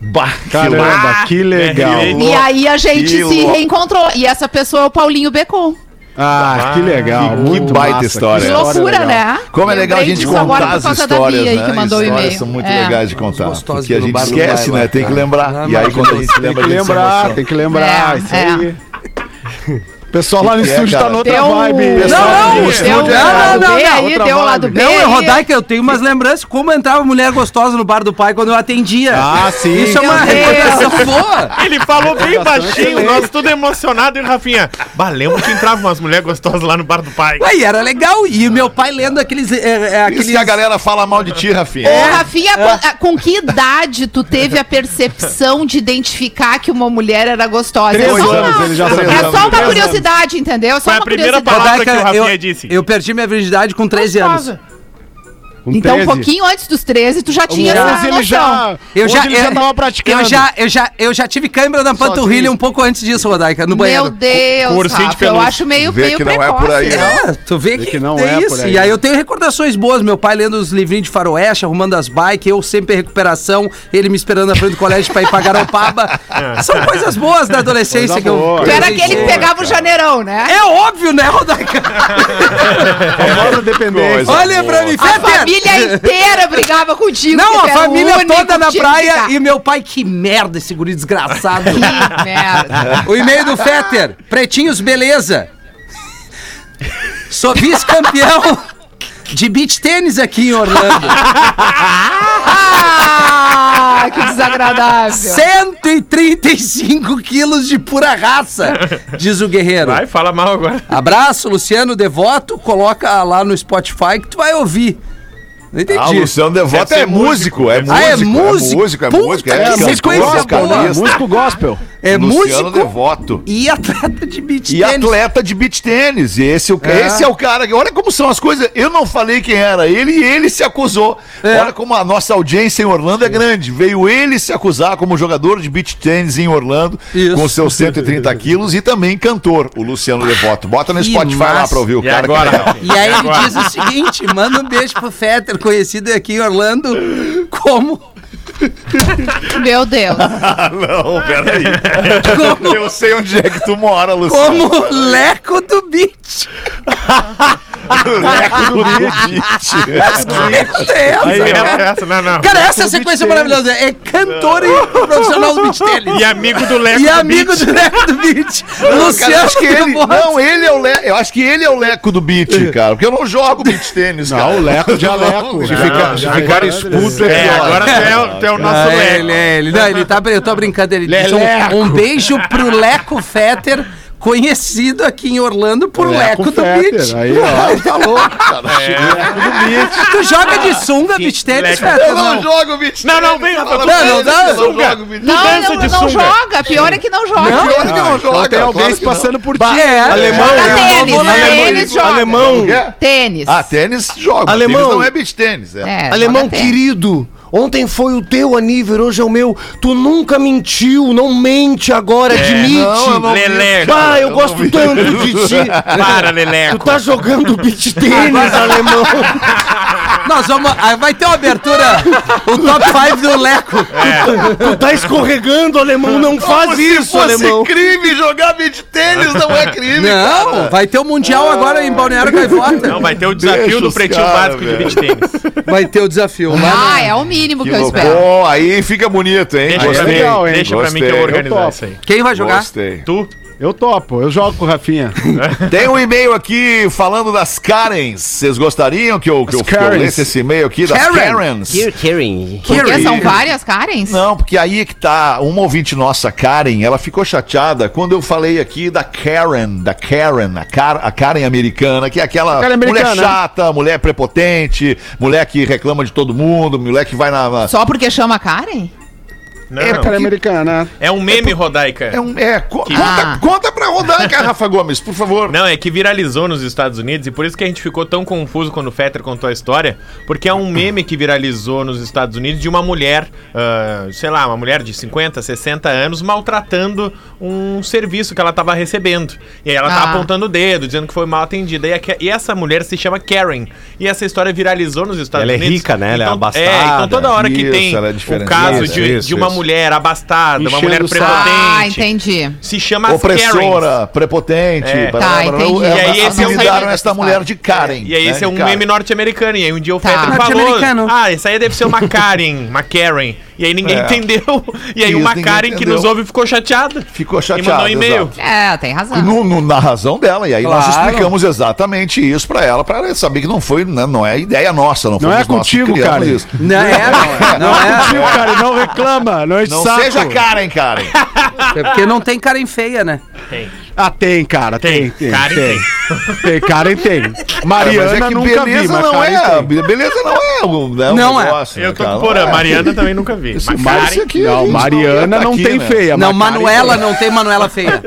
Bah, Caramba, que legal. É, E aí a gente Que se louco. reencontrou. E essa pessoa é o Paulinho Becon. Ah, que legal. que- muito que baita massa, história. Que loucura, né? Como é legal a gente contar as histórias, né? que mandou o histórias e-mail. são muito É. legais de contar. Porque a gente esquece, né? Tem que cara. lembrar. Ah, e aí quando a gente lembra, Tem que a gente se lembrar, emociona. tem que lembrar. É, isso é. aí. O pessoal lá no é, estúdio tá noutra Deu um- vibe. Não, pessoal não, é não, não, aí, outra deu o lado B. Não, eu aí. Rodaica, eu tenho umas lembranças como entrava mulher gostosa no bar do pai quando eu atendia. Ah, sim. Isso é uma recordação boa. Ele falou bem baixinho, nós tudo emocionado e Rafinha. Bah, lembra que entrava umas mulheres gostosas lá no bar do pai. Ué, e era legal. E meu pai lendo aqueles. É, é, Isso aqueles... que a galera fala mal de ti, Rafinha. Ô, Rafinha, com, com que idade tu teve a percepção de identificar que uma mulher era gostosa? Três é só anos, uma, ele já é só uma Três curiosidade, entendeu? Só Foi a uma primeira curiosidade. palavra que o Rafinha eu, disse. eu perdi minha virgindade com 13 anos. Com Então, 13. um pouquinho antes dos 13, tu já tinha essa 11 ele já, Eu já, ele já eu, tava praticando. Eu já, eu, já, eu já tive câimbra na panturrilha um pouco antes disso, Rodaica, no banheiro. Meu Deus, Rafa, eu acho meio, Vê meio que não é precoce, por aí, né? É, tu vê Vê que, que não é isso. por aí. E aí eu tenho recordações boas. Meu pai lendo os livrinhos de faroeste, arrumando as bikes, eu sempre em recuperação, ele me esperando na frente do colégio pra ir pra Garopaba. São coisas boas da adolescência que eu... Tu era aquele que pegava o janeirão, né? É óbvio, né, Rodaica? Famosa dependência. Coisa Olha pra mim, Fetter! Família inteira brigava contigo. Não, a família toda na praia ficar. e meu pai, que merda esse guri desgraçado. Que merda. O e-mail do Fetter, pretinhos, beleza. Sou vice-campeão de beach tênis aqui em Orlando. Ah, que desagradável. 135 quilos de pura raça, diz o guerreiro. Vai, fala mal agora. Abraço, Luciano Devoto. Coloca lá no Spotify que tu vai ouvir. Não entendi. Ah, Luciano Devoto é músico, é músico. Ah, é é músico? músico, é músico, é É, músico gospel. Músico. É Luciano músico Devoto. e atleta de beach E tênis. atleta de beach tênis. E esse, é o- É. esse é o cara. que- Olha como são as coisas. Eu não falei quem era ele e ele se acusou. É. Olha como a nossa audiência em Orlando é grande. Veio ele se acusar como jogador de beach tênis em Orlando, Isso. com seus 130 quilos, e também cantor, o Luciano Devoto. Bota no Que Spotify lá massa. pra ouvir o E cara. agora, que- Rafinha? E aí ele agora? diz o seguinte: manda um beijo pro Fetter, conhecido aqui em Orlando como. Meu Deus. Ah, não, peraí. Como, Eu sei onde é que tu mora, Luciano. como Leco do Beach. Leco do beach. É, Aí, cara. essa, não, não. Cara, essa sequência maravilhosa. É cantor e profissional do beach tênis. E amigo do Leco E do amigo Beach. do Leco do cara, eu Luciano acho que ele, não, ele é o Le, eu acho que ele é o leco do beat, cara, porque eu não jogo beat tênis, cara. Não, o Leco. Se Não, ficar, se já ficar é expulso É, pior. agora tu é, é o nosso Ah, Leco. ele, é, ele, não, ele tá, eu tô brincando, ele disse Leleco. um, um beijo pro Leco Fetter, conhecido aqui em Orlando por Leco, do Fetter, Beach. Aí, ó. Tá louco, cara. Tu joga de sunga, beach tênis, Leco. Fetter? Eu não, Não. jogo beat Não, não, tênis, vem, pra não, não dá, não Não, dança não, de não sunga. joga. Pior é que não joga. Não? Pior que não Então joga, tem alguém se não. passando por ti. É, Alemão. Joga tênis, tênis. Alemão. Tênis. Ah, tênis joga. Alemão. Tênis não é beat tênis. É. É, Alemão tênis. querido, ontem foi o teu aniversário, hoje é o meu. Tu nunca mentiu, não mente agora, admite. não, eu não- Leleco. Ah, eu gosto tanto de ti. Para, Tu Leleco. tá jogando beat tênis, alemão. Nós vamos. ah, Vai ter uma abertura. O top 5 do Leco. Tu tá escorregando, alemão. Não faz Como se isso, fosse alemão. crime jogar beat tênis, não é crime, Não, cara. vai ter o Mundial agora em Balneário Gaivota. Não, vai ter o desafio Deixa do pretinho cara, básico de beach tênis. Vai ter o desafio. Lá Ah, é o mínimo que, Que eu espero. Bom, aí fica bonito, hein? Deixa, pra Gostei. mim, legal, hein? deixa pra mim que eu vou organizar isso aí. Quem vai jogar? Gostei. Tu? Eu topo, eu jogo com o Rafinha. Tem um e-mail aqui falando das Karens. Vocês gostariam que eu, que eu, que eu lesse esse e-mail aqui das Karen. Karens? Porque Karen. são várias Karens? Não, porque aí é que tá, uma ouvinte nossa, Karen, ela ficou chateada quando eu falei aqui da Karen, da Karen, a, Car a Karen americana, que é aquela mulher americana. chata, mulher prepotente, mulher que reclama de todo mundo, mulher que vai na... na- Só porque chama Karen? Não, É cara americana. é um meme, Rodaica. É, um, é co- Que- conta, Ah. conta pra rodar, cara, Rafa Gomes, por favor. Não, é que viralizou nos Estados Unidos e por isso que a gente ficou tão confuso quando o Fetter contou a história, porque é um meme que viralizou nos Estados Unidos de uma mulher, ah, sei lá, uma mulher de 50, 60 anos maltratando um serviço que ela estava recebendo. E aí ela tá Ah. apontando o dedo, dizendo que foi mal atendida. E, a- e essa mulher se chama Karen. E essa história viralizou nos Estados Ela é Unidos. rica, né? Ela é então, abastada. É, então toda hora que Isso, tem ela é o caso Isso, de, isso, de uma isso. Mulher abastada, uma mulher prepotente. Ah, entendi. Se chama Opressora, Karens. prepotente. É. blá, Tá, blá, blá, entendi. blá, E aí esse é um meme- esta mulher de Karen. E aí esse né, é um Karen. meme norte-americano. E aí um dia o Tá. Fetter falou. Ah, isso aí deve ser uma Karen, uma Karen. E aí ninguém É. entendeu. E aí Isso, uma Karen que nos ouve ficou chateada. Ficou E chateada. mandou um e-mail. exato. É, tem razão. No- no- na razão dela, e aí nós Claro. explicamos exatamente isso pra ela, pra ela saber que não foi, né, não é ideia nossa, não, Não fomos é nós contigo, cara. isso. Não é, não é. Tio, cara, não reclama, não enche Não saco. seja Karen, Karen. É porque não tem Karen feia, né? Tem. Ah, tem, cara. Tem, tem. Karen tem. Tem, Karen tem. Mariana mas é que nunca beleza vi, mas não Karen é. tem. Beleza não é um, né, um Não é. negócio, né, Eu tô cara? com porã. É. Mariana também nunca vi. Mas Mas Karen, isso aqui Não, Mariana tá não aqui, tem né? feia. Não, Manuela não tem Manuela feia.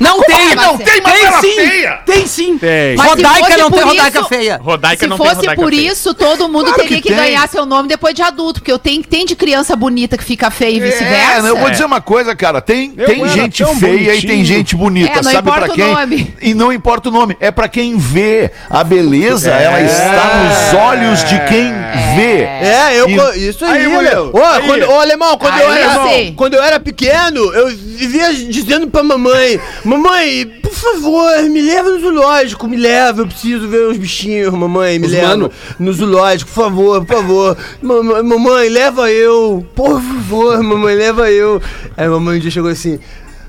Não tem, não tem, tem Manuela sim, feia? Tem sim. Tem. Rodaica não tem Rodaica isso- feia. Rodaica Se não tem fosse Rodaica por feia. isso, todo mundo Claro teria que que, tem. ganhar seu nome depois de adulto, porque eu tenho, tem de criança bonita que fica feia e É, vice-versa. eu vou dizer uma coisa, cara. Tem, tem gente feia e tem gente bonita. É, não sabe o quem? nome. E não importa o nome. É pra quem vê. A beleza, ela está nos olhos de quem vê. É, eu. E- Isso aí, Aí, meu. Ô, aí. quando- ô, alemão, quando, eu Aí era, eu sei. quando eu era pequeno, eu vivia dizendo pra mamãe: Mamãe, por favor, me leva no zoológico, me leva, eu preciso ver os bichinhos, mamãe, me Os leva mano. no zoológico, por favor, por favor. Mamãe, mamãe, leva eu, por favor, mamãe, leva eu. Aí a mamãe um dia chegou assim: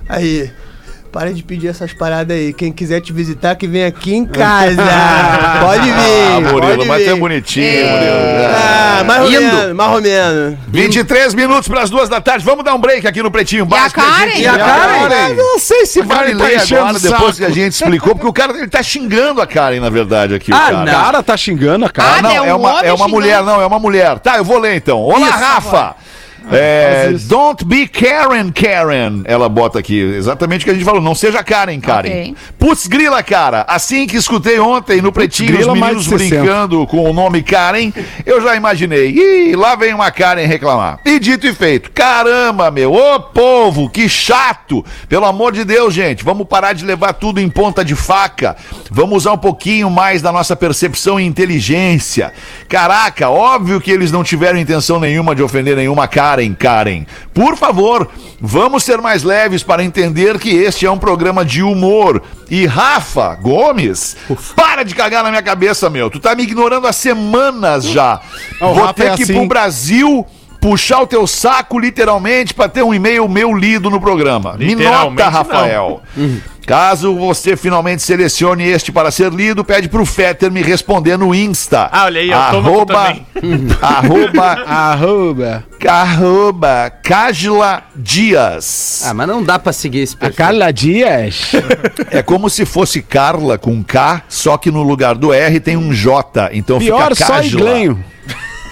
Aí. Para de pedir essas paradas aí. Quem quiser te visitar, que vem aqui em casa. Pode vir. Ah, Murilo, pode mas é bonitinho, É. Murilo. Ah, mais ou menos, mais ou menos. 23 minutos para as duas da tarde. Vamos dar um break aqui no Pretinho Básico. Karen? gente- E a Karen? Ah, Não sei se vale Karen tá ler agora, depois que a gente explicou, porque o cara ele tá xingando a Karen, na verdade, aqui. o Ah, cara. O cara tá xingando a Ah, cara. não, é um é uma, é uma mulher, não, é uma mulher. Tá, eu vou ler então. Olá, Isso, Rafa. É, don't be Karen, Karen. Ela bota aqui exatamente o que a gente falou. Não seja Karen, Karen. Ok. Putz, grila, cara. Assim que escutei ontem no Pretinho os meninos mais de 60. brincando com o nome Karen, eu já imaginei. Ih, lá vem uma Karen reclamar. E dito e feito. Caramba, meu. Ô, povo, que chato. Pelo amor de Deus, gente. Vamos parar de levar tudo em ponta de faca. Vamos usar um pouquinho mais da nossa percepção e inteligência. Caraca, óbvio que eles não tiveram intenção nenhuma de ofender nenhuma Karen, Karen. Por favor, vamos ser mais leves para entender que este é um programa de humor. E Rafa Gomes, para de cagar na minha cabeça, meu. Tu tá me ignorando há semanas já. Ah, o Vou Rafa ter é que ir assim. pro Brasil puxar o teu saco literalmente para ter um e-mail meu lido no programa. Me nota, Rafael. Caso você finalmente selecione este para ser lido, pede pro Fetter me responder no Insta. Ah, olha aí, eu arroba, também. arroba, Arroba. arroba Cajla Dias. Ah, mas não dá pra seguir esse A perfil. Carla Dias. É como se fosse Carla com K, só que no lugar do R tem um J. Então Pior fica só Cajla. Iglenho.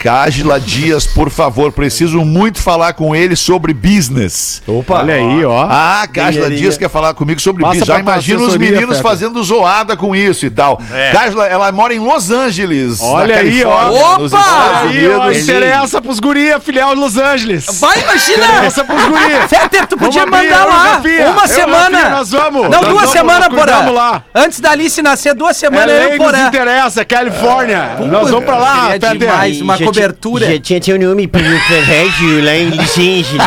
Cajla Dias, por favor, preciso muito falar com ele sobre business. Opa. Olha aí, ó. Ah, Dinheirinho. Dias quer falar comigo sobre Passa business. Já imagino os meninos fazendo zoada com isso e tal. É. Cajla, ela mora em Los Angeles. Olha aí, ó. Opa! Aí, ó, interessa pros guria, filial de Los Angeles. Vai, imagina! Interessa pros guria. Fetter, tu podia Vamos mandar lá uma Eu, semana. Rafinha, nós vamos. Não, Nós duas vamos, semanas, Porã. lá. Antes da Alice nascer, duas É semanas lei eu Porã. interessa, Califórnia. Nós vamos pra lá, Queria Fetter. demais. uma cobertura. tinha- Já tinha teu nome pro colégio lá em Los Angeles.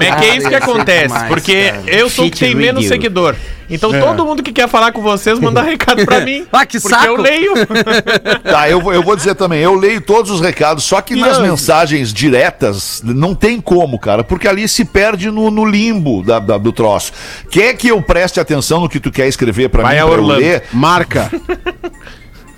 É que é isso que ia ser acontece, demais, porque cara. eu sou o que tem menos seguidor. Então todo mundo que quer falar com vocês manda recado pra mim. Ah, que porque saco. eu leio. Tá, eu, vou- eu vou dizer também, eu leio todos os recados, só que nas eu- mensagens diretas não tem como, cara, porque ali se perde no, no limbo da- da- do troço. Quer que eu preste atenção no que tu quer escrever pra Vai mim, pra eu Orlando. ler? Marca.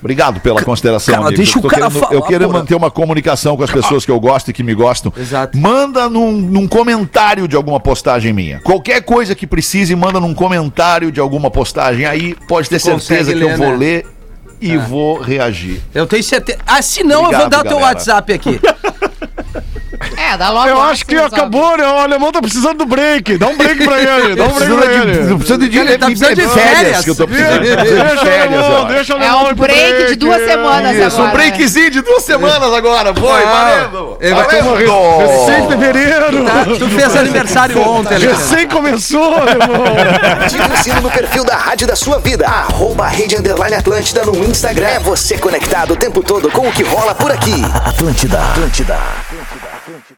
Obrigado pela consideração, Cara, amigo. deixa eu o cara querendo, falar, eu quero porra. manter uma comunicação com as pessoas que eu gosto e que me gostam. Exato. Manda num, num comentário de alguma postagem minha. Qualquer coisa que precise, manda num comentário de alguma postagem. Aí pode ter Consegue certeza que ler, eu vou né? ler e vou reagir. Eu tenho certeza. Ah, se não, eu vou Obrigado, dar o teu. WhatsApp aqui. É, dá logo Eu lá, acho que resolve. acabou, né? O alemão tá precisando do break. Dá um break pra ele. Dá um break pra ele. Precisa de, Ele tá precisando de férias. que eu tô precisando. Deixa de o alemão, deixa o É alemão um ir pro break de duas semanas Isso, agora. um breakzinho de duas semanas agora. Foi, valendo. ele vai. Recém fevereiro. Tá? Tu fez aniversário ontem, Alexandre. Recém começou, alemão. Sino no perfil da Rádio da Sua Vida. Arroba Rede Underline Atlântida no Instagram. É você conectado o tempo todo com o que rola por aqui. Atlântida, Atlântida.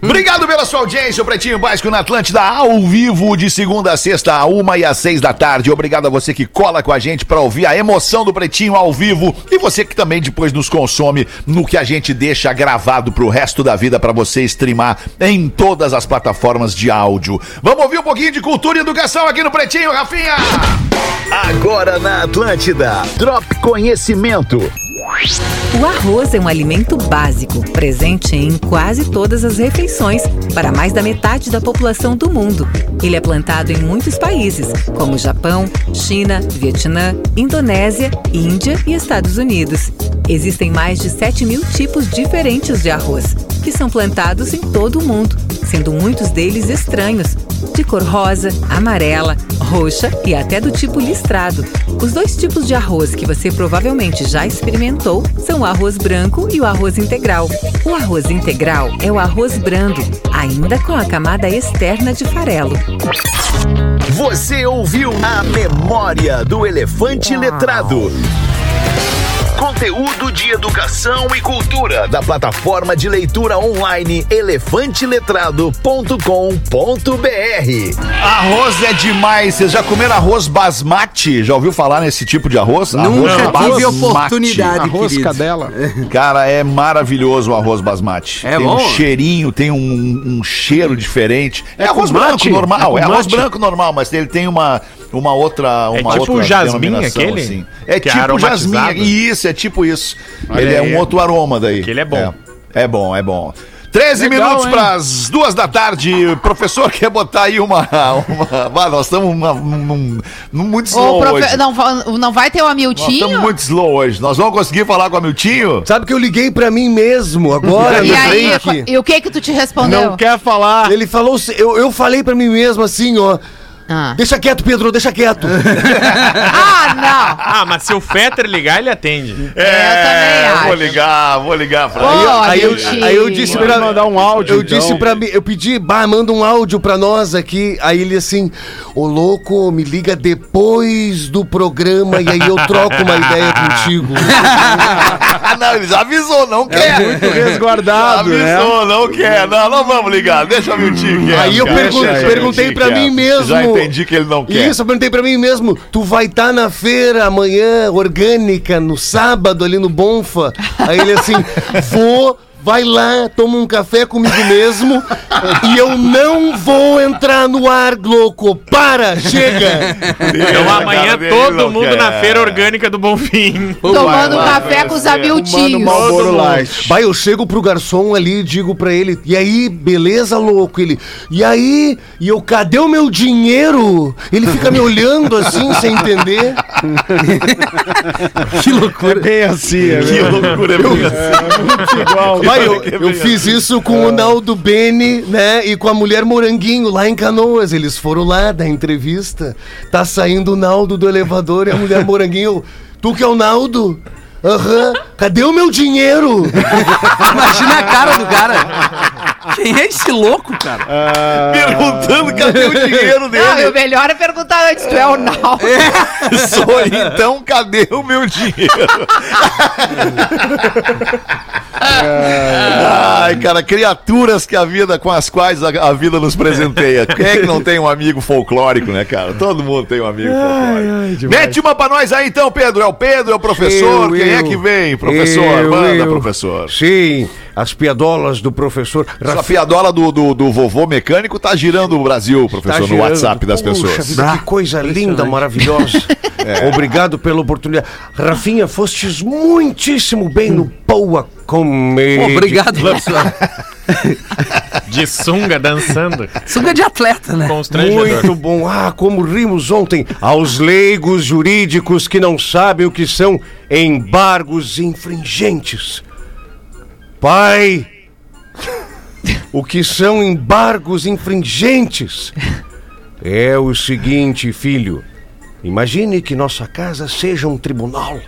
Obrigado pela sua audiência, o Pretinho Básico na Atlântida, ao vivo, de segunda a sexta, a uma e às seis da tarde. Obrigado a você que cola com a gente para ouvir a emoção do Pretinho ao vivo e você que também depois nos consome no que a gente deixa gravado pro resto da vida para você streamar em todas as plataformas de áudio. Vamos ouvir um pouquinho de cultura e educação aqui no Pretinho, Rafinha! Agora na Atlântida. Drop Conhecimento. O arroz é um alimento básico, presente em quase todas as refeições para mais da metade da população do mundo. Ele é plantado em muitos países, como Japão, China, Vietnã, Indonésia, Índia e Estados Unidos. Existem mais de 7 mil tipos diferentes de arroz, que são plantados em todo o mundo, sendo muitos deles estranhos, de cor rosa, amarela, roxa e até do tipo listrado. Os dois tipos de arroz que você provavelmente já experimentou são o arroz branco e o arroz integral. O arroz integral é o arroz brando, ainda com a camada externa de farelo. Você ouviu a memória do elefante letrado. Conteúdo de educação e cultura da plataforma de leitura online elefanteletrado.com.br. Arroz é demais. Vocês já comeram arroz basmati? Já ouviu falar nesse tipo de arroz? Nunca Arroz tive basmati. oportunidade, Arroz querido. cadela. Cara, é maravilhoso o arroz basmati. É tem bom? um cheirinho, tem um, um cheiro diferente. É, É arroz branco mate? normal, É é, arroz mate? branco normal, mas ele tem uma, uma outra. Uma tipo outra o jasmim, aquele? assim. É Que é tipo jasmim. aromatizado? Isso, é tipo isso. Olha ele é aí. um outro aroma daí. Aquele é bom. É, é bom, é bom. 13 Legal, minutos para as duas da tarde. O professor quer botar aí uma. uma nós estamos num, num muito slow profe- hoje. não, não vai ter o Nós estamos Amiltinho? muito slow hoje. Nós vamos conseguir falar com a Miltinho? Sabe que eu liguei pra mim mesmo agora E no aí, break? e o que que tu te respondeu? Não quer falar. Ele falou, eu, eu falei pra mim mesmo assim, ó. Ah. Deixa quieto, Pedro, deixa quieto. Ah, não! Ah, mas se o Fetter ligar, ele atende. É, eu também Vou acho. ligar, vou ligar pra ele. aí, eu, aí eu disse Pode pra mandar um áudio, Eu então. disse pra mim, eu pedi, bah, manda um áudio pra nós aqui. Aí ele assim, ô louco, me liga depois do programa e aí eu troco uma ideia contigo. Ah, não, ele já avisou, não quer. Muito resguardado, né? avisou, não quer. Não, não vamos ligar. Deixa Miltinho quieto. Aí eu perguntei pra quieto. mim mesmo. Entendi que ele não quer. Isso, eu perguntei pra mim mesmo. Tu vai estar na feira amanhã, orgânica, no sábado, ali no Bonfa. Aí ele assim, vou. Vai lá, toma um café comigo mesmo e eu não vou entrar no ar, louco. Para, chega. Então amanhã todo mundo na feira orgânica do Bonfim. Tomando um café com os Amiltinhos. Vai, eu chego pro garçom ali e digo pra ele, e aí, beleza, louco? Ele, e aí? E eu, cadê o meu dinheiro? Ele fica me olhando assim, sem entender. Que loucura. É bem assim, é Que loucura, é bem assim. igual. Vai, eu, eu fiz isso com o Naldo Bene, né? E com a mulher Moranguinho lá em Canoas. Eles foram lá da entrevista. Tá saindo o Naldo do elevador e a mulher Moranguinho. Tu que é o Naldo? Aham. Cadê o meu dinheiro? Imagina a cara do cara. Quem é esse louco, cara? Perguntando cadê o dinheiro Não, dele. o melhor é perguntar antes, tu é o Naldo. Sou então, cadê o meu dinheiro? Ai, cara, criaturas que a vida, com as quais a, a vida nos presenteia. Quem é que não tem um amigo folclórico, né, cara? Todo mundo tem um amigo folclórico. Mete uma pra nós aí então, Pedro. É o Pedro, é o professor. Eu, Quem é eu. que vem, professor? Eu, Manda, professor. Sim, as piadolas do professor. Essa piadola do, do, do vovô mecânico tá girando o Brasil, professor, no girando. WhatsApp das Puxa pessoas. vida, que coisa linda, maravilhosa. Obrigado pela oportunidade. Rafinha, fostes muitíssimo bem no Poa Comedy. Obrigado, professor. De sunga dançando. Sunga de atleta, né? Muito bom. Ah, como rimos ontem. Aos leigos jurídicos que não sabem o que são embargos infringentes. Pai, o que são embargos infringentes? É o seguinte, filho. Imagine que nossa casa seja um tribunal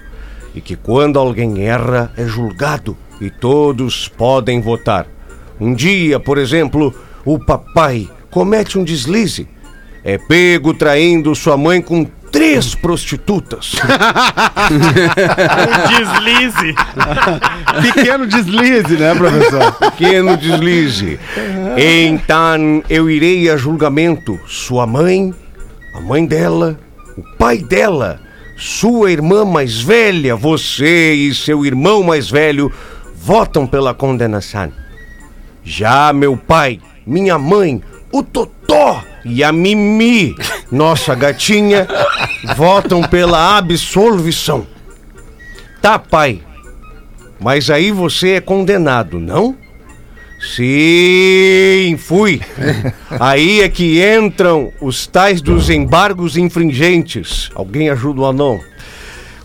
e que quando alguém erra é julgado e todos podem votar. Um dia, por exemplo, o papai comete um deslize. É pego traindo sua mãe com três prostitutas. Deslize. Pequeno deslize, né, professor? Pequeno deslize. Então eu irei a julgamento. Sua mãe, a mãe dela, o pai dela, sua irmã mais velha, você e seu irmão mais velho votam pela condenação. Já meu pai, minha mãe, o Totó e a Mimi, nossa gatinha, votam pela absolvição. Tá, pai. Mas aí você é condenado, não? Sim, fui. Aí é que entram os tais dos embargos infringentes. Alguém ajuda o anão?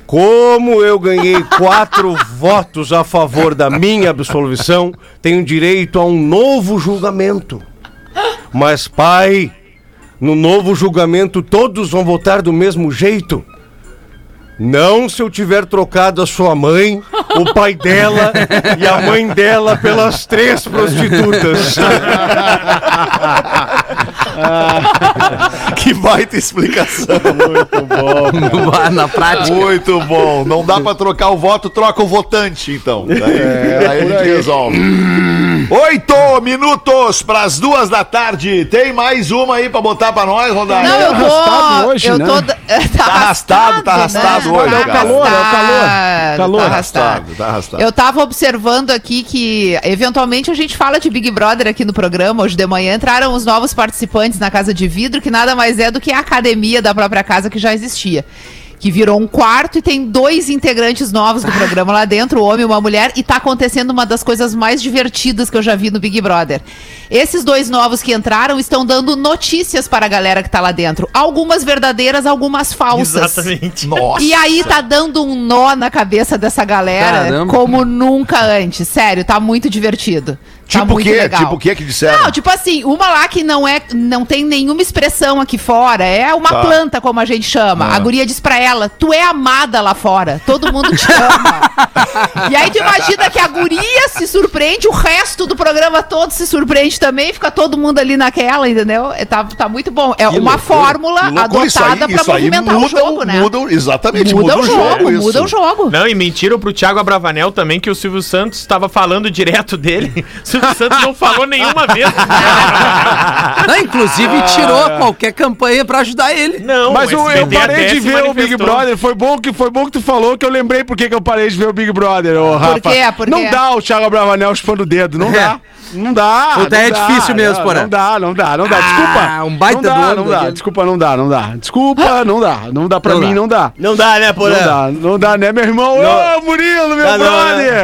Como eu ganhei quatro votos a favor da minha absolvição, tenho direito a um novo julgamento. Mas, pai, no novo julgamento todos vão votar do mesmo jeito? Não se eu tiver trocado a sua mãe, o pai dela e a mãe dela pelas três prostitutas. Que baita explicação. Na prática. Muito bom. Não dá pra trocar o voto, troca o votante, então. Daí, aí a gente resolve. Oito minutos pras duas da tarde. Tem mais uma aí pra botar pra nós, Rodar? Não, eu tô. arrastado hoje, eu né? tô. Tá, arrastado, tá arrastado hoje, Tá cara. calor, é o calor. arrastado, Calor. Tá arrastado. Tá arrastado. Eu tava observando aqui que, eventualmente, a gente fala de Big Brother aqui no programa. Hoje de manhã entraram os novos participantes na Casa de Vidro, que nada mais é do que a academia da própria casa que já existia. Que virou um quarto e tem dois integrantes novos do programa lá dentro, um homem e uma mulher, e tá acontecendo uma das coisas mais divertidas que eu já vi no Big Brother. Esses dois novos que entraram estão dando notícias para a galera que tá lá dentro. Algumas verdadeiras, algumas falsas. Exatamente. Nossa. E aí tá dando um nó na cabeça dessa galera Caramba. como nunca antes. Sério, tá muito divertido. Tá Tipo o muito quê? legal. Tipo o quê que disseram? Não, tipo assim, uma lá que não é, não tem nenhuma expressão aqui fora, é uma Tá. planta, como a gente chama. Ah. A guria diz pra ela, tu é amada lá fora, todo mundo te ama. e aí tu imagina que a guria se surpreende, o resto do programa todo se surpreende também, fica todo mundo ali naquela, entendeu? É, Tá, tá muito bom. É uma fórmula Que loucura, isso aí- adotada pra isso aí movimentar o muda jogo, né? Muda, exatamente, Muda, o jogo, isso. muda o jogo. Não, e mentiram pro Thiago Abravanel também que o Silvio Santos estava falando direto dele. O Silvio Santos não falou nenhuma vez. Não, inclusive tirou qualquer campanha pra ajudar ele. Não, Mas o eu parei de ver o Big. Brother. Foi bom que foi bom que tu falou que eu lembrei por que eu parei de ver o Big Brother, ô Rafa. quê? Por não quê? dá o Thiago Bravanel chupando o dedo, não É. dá. Não dá. Puta, não é dá, difícil mesmo, não, Porã. Não dá, não dá, não dá. Ah, Desculpa. um baita não do dá, ano não dá. Desculpa, não dá, não dá. Desculpa, não dá. Não dá pra Não mim, dá. não dá. Não dá, né, Não Porã? dá, não dá, né, meu irmão? Ô, Murilo, meu não, brother!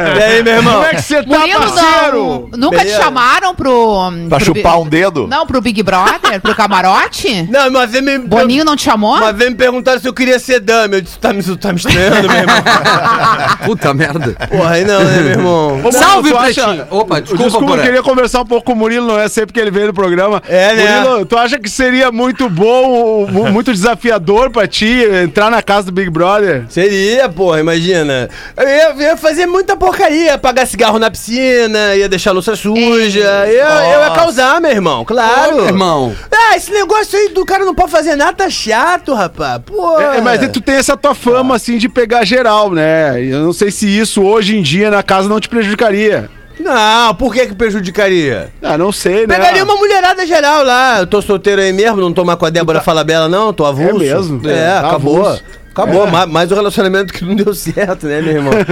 Aí, meu irmão? Como é que você tá, Murilo, parceiro? não, nunca Beleza. te chamaram pro... Pra pro chupar um dedo? Não, pro Big Brother, pro camarote? Não, uma vez me. Boninho não te chamou? Uma vez me perguntaram se eu queria ser dama. Eu disse, tá me, tá me estranhando, meu irmão. Puta merda. Porra, aí não, né, meu irmão? Ô, Salve, acha- Pretinho. Opa, desculpa, Desculpa, eu queria conversar um pouco com o Murilo, não é sempre que ele veio no programa. É, né? Murilo, tu acha que seria muito bom, mu- muito desafiador pra ti entrar na casa do Big Brother? Seria, porra, imagina. Eu ia, eu ia fazer muita porcaria, apagar cigarro na piscina, ia deixar a louça suja. Eu, eu ia causar, meu irmão, claro. Ô, meu irmão. Ah, esse negócio aí do cara não pode fazer nada tá chato, rapaz. Pô. É, mas tu tem essa tua fama, assim, de pegar geral, né? Eu não sei se isso hoje em dia na casa não te prejudicaria. Não, por que que prejudicaria? Ah, não sei, né? Pegaria uma mulherada geral lá. Eu tô solteiro aí mesmo, não tô mais com a Débora Falabella, não, tô avulso. É mesmo? É, É, tá acabou. avulso. Acabou, mais, mais um relacionamento que não deu certo, né, meu irmão?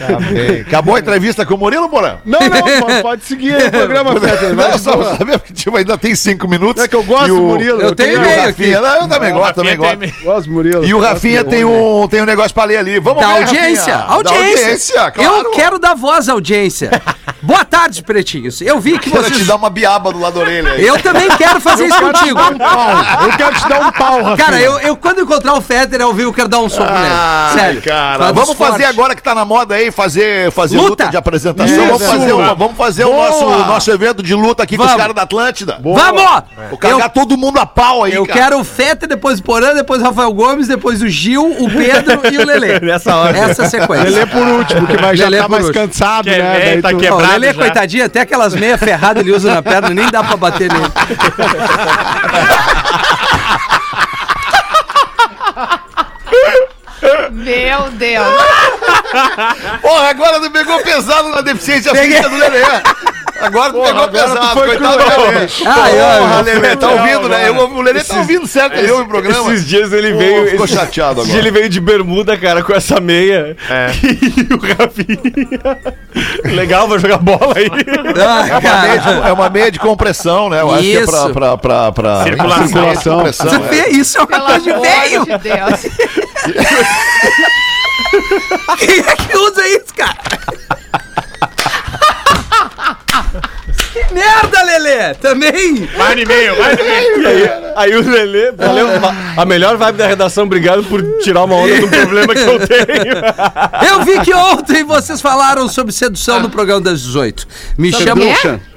Tá. Acabou a entrevista com o Murilo, Porã? Não, não, pode, pode seguir aí o programa, Peter. Não, só pra saber, porque tipo, ainda tem cinco minutos. É que eu gosto do o- Murilo. eu tenho o e-mail Rafinha, não, eu também gosto, também gosto. Gosto do Murilo. E o Rafinha tem um, tem um negócio pra ler ali. Vamos Da ver, audiência, Rafinha. audiência. Da audiência, claro. Eu quero dar voz à audiência. Boa tarde, pretinhos. Eu vi que Quero te dar uma biaba do lado da orelha aí. Eu também quero fazer isso contigo. Eu quero te dar um pau, Rafinha. Cara, eu, eu quando encontrar o Fetter ao vivo, eu quero dar um soco Ai, nele. Sério. cara. Vamos desforte. fazer agora que tá na moda aí, fazer, fazer luta. Luta. de apresentação. Isso. Vamos fazer, uma, vamos fazer o Boa. nosso, nosso evento de luta aqui com Vamos. os caras da Atlântida. Vamos! Vou cagar Eu, todo mundo a pau aí, eu cara. quero o Fetter, depois o Porã, depois o Rafael Gomes, depois o Gil, o Pedro e o Lelê. Nessa hora. Essa sequência. Lelê por último, que vai já Lelê tá por mais último. cansado, Que né? é, Daí tá tu- quebrado. Ó, o Lelê, já. coitadinho, até aquelas meias ferradas ele usa na perna, nem dá pra bater nele. Meu Deus. Porra, agora não pegou pesado na deficiência física do Lelê. Agora tu pegou pesado, foi coitado do Lelê. Porra, ai. Lelê, tá ouvindo, né? Eu, o Lelê tá ouvindo certo, ele ouve o programa. Esses dias ele veio. ficou chateado agora. ele veio de bermuda, cara, com essa meia. É. E o Rafinha. Legal, vai jogar bola aí. Ah, É uma, meia de, é uma meia de compressão, né? Eu acho que é pra, pra, pra, pra Circulação. circulação. Compressão, é. isso é uma coisa de velho. de Deus. Quem é que usa isso, cara? Que merda, Lelê! Também! Vai no e-mail, vai no e-mail. Aí, aí o Lelê, valeu. A melhor vibe da redação, obrigado por tirar uma onda do problema que eu tenho. Eu vi que ontem vocês falaram sobre sedução no programa das 18. Me chama.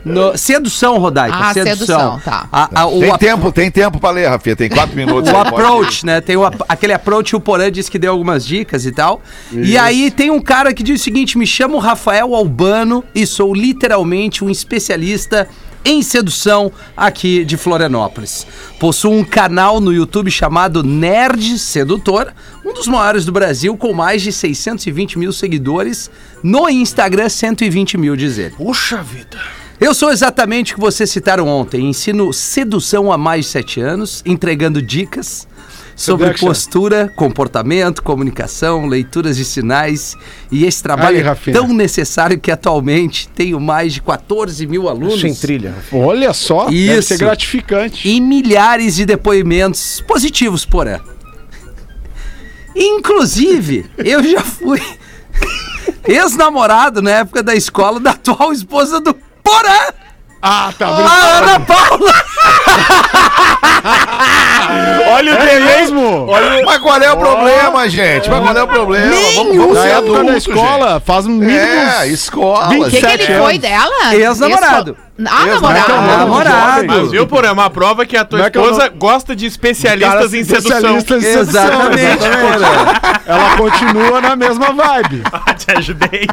No- sedução, Rodaica. Ah, sedução. sedução, tá. A- a- o, Tem tempo, tem tempo pra ler, Rafinha. Tem quatro minutos. o approach, né? Tem o aquele approach, o Porã disse que deu algumas dicas e tal. E aí tem um cara que diz o seguinte: me chamo Rafael Albano e sou literalmente um especialista em sedução aqui de Florianópolis. Possuo um canal no YouTube chamado Nerd Sedutor, um dos maiores do Brasil, com mais de 620 mil seguidores. No Instagram, 120 mil, diz ele. Puxa vida. Eu sou exatamente o que vocês citaram ontem. Ensino sedução há mais de sete anos, entregando dicas sobre Seduction. postura, comportamento, comunicação, leituras de sinais. E esse trabalho Aí, é tão necessário que atualmente tenho mais de 14 mil alunos. Sem trilha. Olha só, deve Isso. ser gratificante. E milhares de depoimentos positivos, porém. Inclusive, eu já fui ex-namorado na época da escola da atual esposa do Porã, Ah, tá a Ana Paula. Olha o É mesmo? Mas qual é o problema, gente? Mas qual é o problema? Vamos, vamos Na ser época da adultos, escola, faz um gente. mínimo. É, escola. O que, que 27 ele foi dela? Ex-namorado. Ah, namorado. Então, namorado. Mas viu, por é uma prova que a tua é esposa gosta de especialistas em sedução. especialistas em sedução, Exatamente, exatamente. Ela continua na mesma vibe. Te ajudei.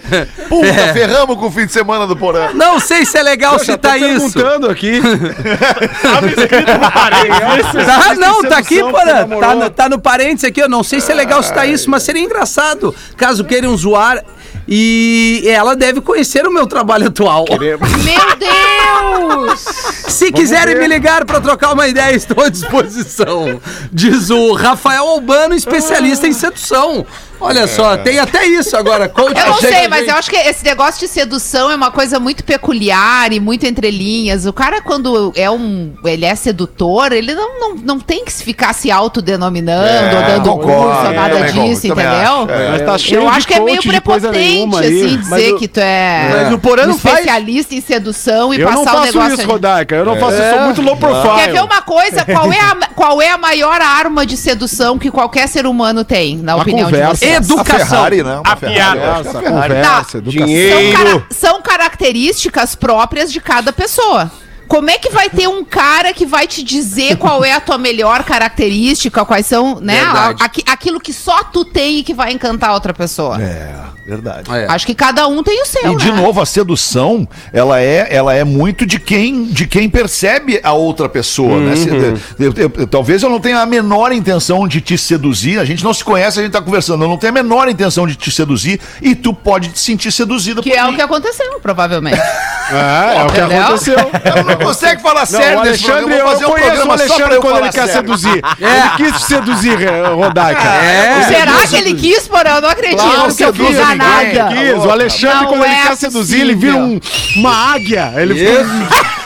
Puta, ferramos com o fim de semana do Porã. Não sei se é legal Eu já tô citar isso. perguntando aqui. Tava escrito no parede. Tá, não, tá aqui, sedução, Porã. Tá no, tá no parênteses aqui. Eu não sei se é legal citar isso, mas seria engraçado caso queiram zoar. E ela deve conhecer o meu trabalho atual. Meu Deus! Se quiserem me ligar pra trocar uma ideia, estou à disposição. Diz o Rafael Albano, especialista em sedução. Olha só, tem até isso agora. Coach, Eu não sei, a mas eu acho que esse negócio de sedução é uma coisa muito peculiar e muito entre linhas. O cara, quando é um. ele é sedutor, ele não, não, não tem que se ficar se autodenominando, É, ou dando concordo, curso, ou nada também disso, entendeu? acho, é. Mas tá cheio Eu de acho que é meio prepotente, assim, dizer que tu é, Mas o Porã um não faz. especialista em sedução e Eu não passar o faço negócio. isso, ali. Rodaica. Eu não faço isso, É. sou muito low profile. Quer ver uma coisa? Qual é, a, qual é a maior arma de sedução que qualquer ser humano tem, na opinião conversa. de vocês? A Educação. Ferrari, né? Uma A Ferrari, piada. é Ferrari. conversa, Tá. educação. Dinheiro. São, cara- são características próprias de cada pessoa. Como é que vai ter um cara que vai te dizer qual é a tua melhor característica, quais são, né? Verdade. aquilo que só tu tem e que vai encantar outra pessoa. É, verdade. É. Acho que cada um tem o seu, E de né? novo, a sedução, ela é, ela é muito de quem, de quem percebe a outra pessoa, né? Se- eu- eu- eu- talvez eu não tenha a menor intenção de te seduzir, a gente não se conhece, a gente tá conversando, eu não tenho a menor intenção de te seduzir e tu pode te sentir seduzida Que por é mim. o que aconteceu, provavelmente. É, é o que aconteceu. Eu não consegue falar Não, sério o nesse programa, Alexandre, eu vou eu fazer um conheço o programa só pra Alexandre quando ele quer sério. seduzir. Ele quis seduzir, eh, Rodaica. É. Será que ele quis, porra? Eu não acredito Claro, que eu fiz ninguém. nada. Quis. O Alexandre, Não quando ele é quer seduzir, ele vira um- uma águia. Ele, fica- ele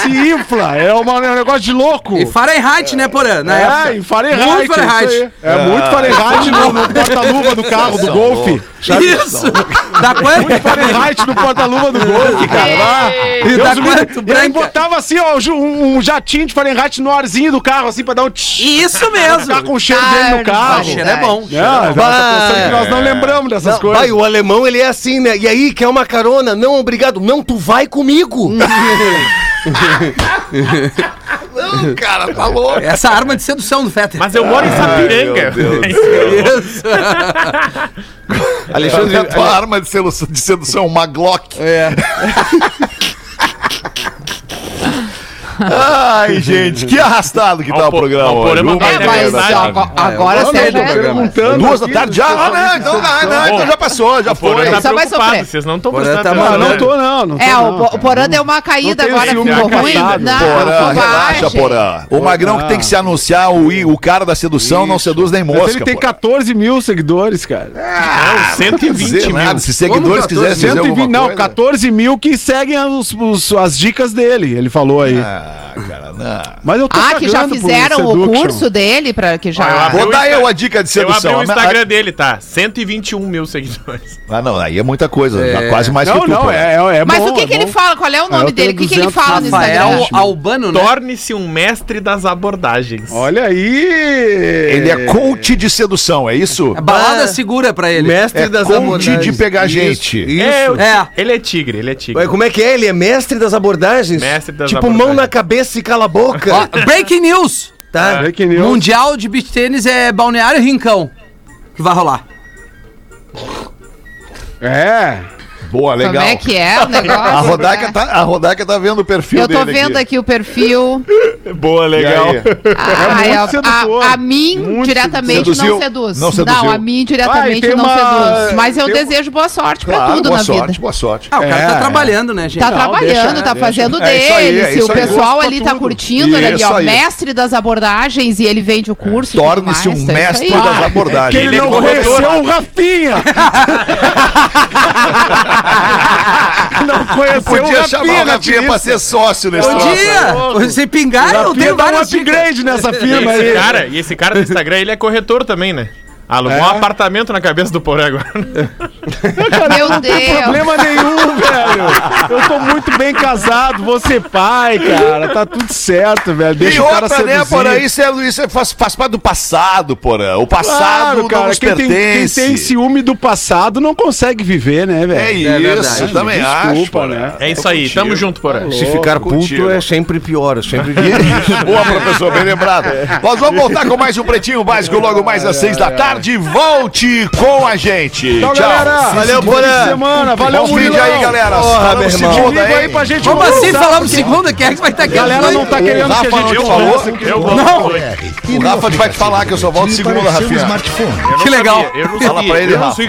se infla. É, uma- é um negócio de louco. E Fahrenheit, né, Porã? Na é, época. em Fahrenheit. Muito Fahrenheit. aí. É, muito Fahrenheit no, no porta-luva do carro, do Golfe. Isso! Dá quanto? Fahrenheit no porta-luva do Golfe, cara. Lá. E livre. quanto? E aí botava assim, ó, um, um jatinho de Fahrenheit no arzinho do carro, assim, pra dar um tch, Isso mesmo! ficar com o cheiro dele no carro. Barbaridade. cheiro é bom. Tá pensando que nós não lembramos dessas Não, coisas. vai, o alemão ele é assim, né? E aí, quer uma carona? Não, obrigado. Não, tu vai comigo. Não, cara, tá louco. Essa arma de sedução do Fetter. Mas eu moro em Sapiranga. Isso. Alexandre, a tua arma de sedução, de sedução, uma Glock. É. Ai, gente, que arrastado que tá o o programa. Hoje. mandou Uma É, mas agora programa. Perguntando Duas da tarde já? Ah, não, então, não, não, então já passou, já O foi. tá Só vai sofrer. vocês não estão Porã prestando tá atenção. Ah, não mandando. tô, não. não tô, É, não, o, o. Porã deu uma caída agora, ficou ruim. Não, Porã, relaxa. Porã. O Magrão que tem que se anunciar, o, o cara da sedução não seduz nem Mas mosca. ele tem Porã. 14 mil seguidores, cara. Não, 120 Dizer mil. nada, Se seguidores quiserem dizer 120, alguma não, coisa. 14 mil que seguem os- os- as dicas dele, ele falou aí. Ah, cara, não. Mas eu tô Ah, que já fizeram o curso dele para que eu já. abri Vou dar eu a dica de Eu sedução. abri o Instagram dele, tá? 121 mil seguidores. Ah, não, aí é muita coisa. já quase mais Não, que não, Porã. é, é, é Mas bom, o que, é que ele fala? Qual é o nome eu dele? O que, que ele 200 fala no Rafael Instagram? Albano, né? Torne-se um mestre das abordagens. Olha aí! Ele é coach de sedução, é isso? A balada segura pra ele. Mestre É das coach abordagens. de pegar Isso, gente. Isso. É, eu- É. ele é tigre, ele é tigre. Ué, como é que é? Ele é mestre das abordagens? Mestre das tipo, mão abordagens. na cabeça e cala a boca. Ó, breaking news! Tá? Fake news. Mundial de beach tênis é Balneário Rincão. Que vai rolar. É. Boa, legal. Como é que é o negócio? A Rodaica, tá, a Rodaica tá vendo o perfil Eu tô dele vendo aqui o perfil. Boa, legal. Aí? Ai, muito a, sedutor. a- a mim, Muito diretamente, seduziu. não seduz. Não seduziu. a mim, diretamente, tem não uma- seduz. Mas eu tem desejo boa sorte pra Claro, tudo boa na sorte, vida. boa sorte. Ah, o cara É, tá é. trabalhando, né, gente? Tá Não, trabalhando, deixa, tá deixa. fazendo É isso aí, dele. é Se isso o aí. pessoal Gosto ali pra tá tudo. curtindo, olha ali, Isso ó, aí. mestre das abordagens e ele vende o curso. e tudo Torne-se um isso mestre aí. das abordagens. Ele não corretor. conheceu o Rafinha! não conheceu o Podia Rafinha, chamar o Rafinha pra ser sócio nesse. Podia! Se pingar, eu tenho dá um várias dicas. upgrade nessa E firma esse aí. cara, e esse cara do Instagram, ele é corretor também, né? Alugou É? um apartamento na cabeça do Porã agora. Meu Não tem Deus. problema nenhum, velho. Eu tô muito bem casado, vou ser pai, cara. Tá tudo certo, velho. Deixa e o cara outra, seduzir. né, Porã? Isso, é, isso é- faz, faz parte do passado, Porã. O passado Claro, não cara. nos Quem tem, quem pertence. tem ciúme do passado não consegue viver, né, velho? É isso, É verdade. eu também Desculpa, acho, Porã. né? É isso aí, tamo junto, Porã. Se ficar puto é sempre pior. É sempre Boa, professor, bem lembrado. Nós vamos voltar com mais um Pretinho Básico logo mais às seis da tarde. Volte com a gente. Então, Tchau. galera. Valeu, Porã. semana. Valeu, Bom vídeo aí, galera. Porra, meu irmão. segunda, Liga aí pra gente Como assim falamos segunda? Quem é que vai estar aqui? A galera não tá querendo que a Rafa gente falou. Eu vou. Não. O Rafa vai te falar que eu só volto segunda, Rafinha. Que legal. Eu não Fala pra ele, Rafa. sei que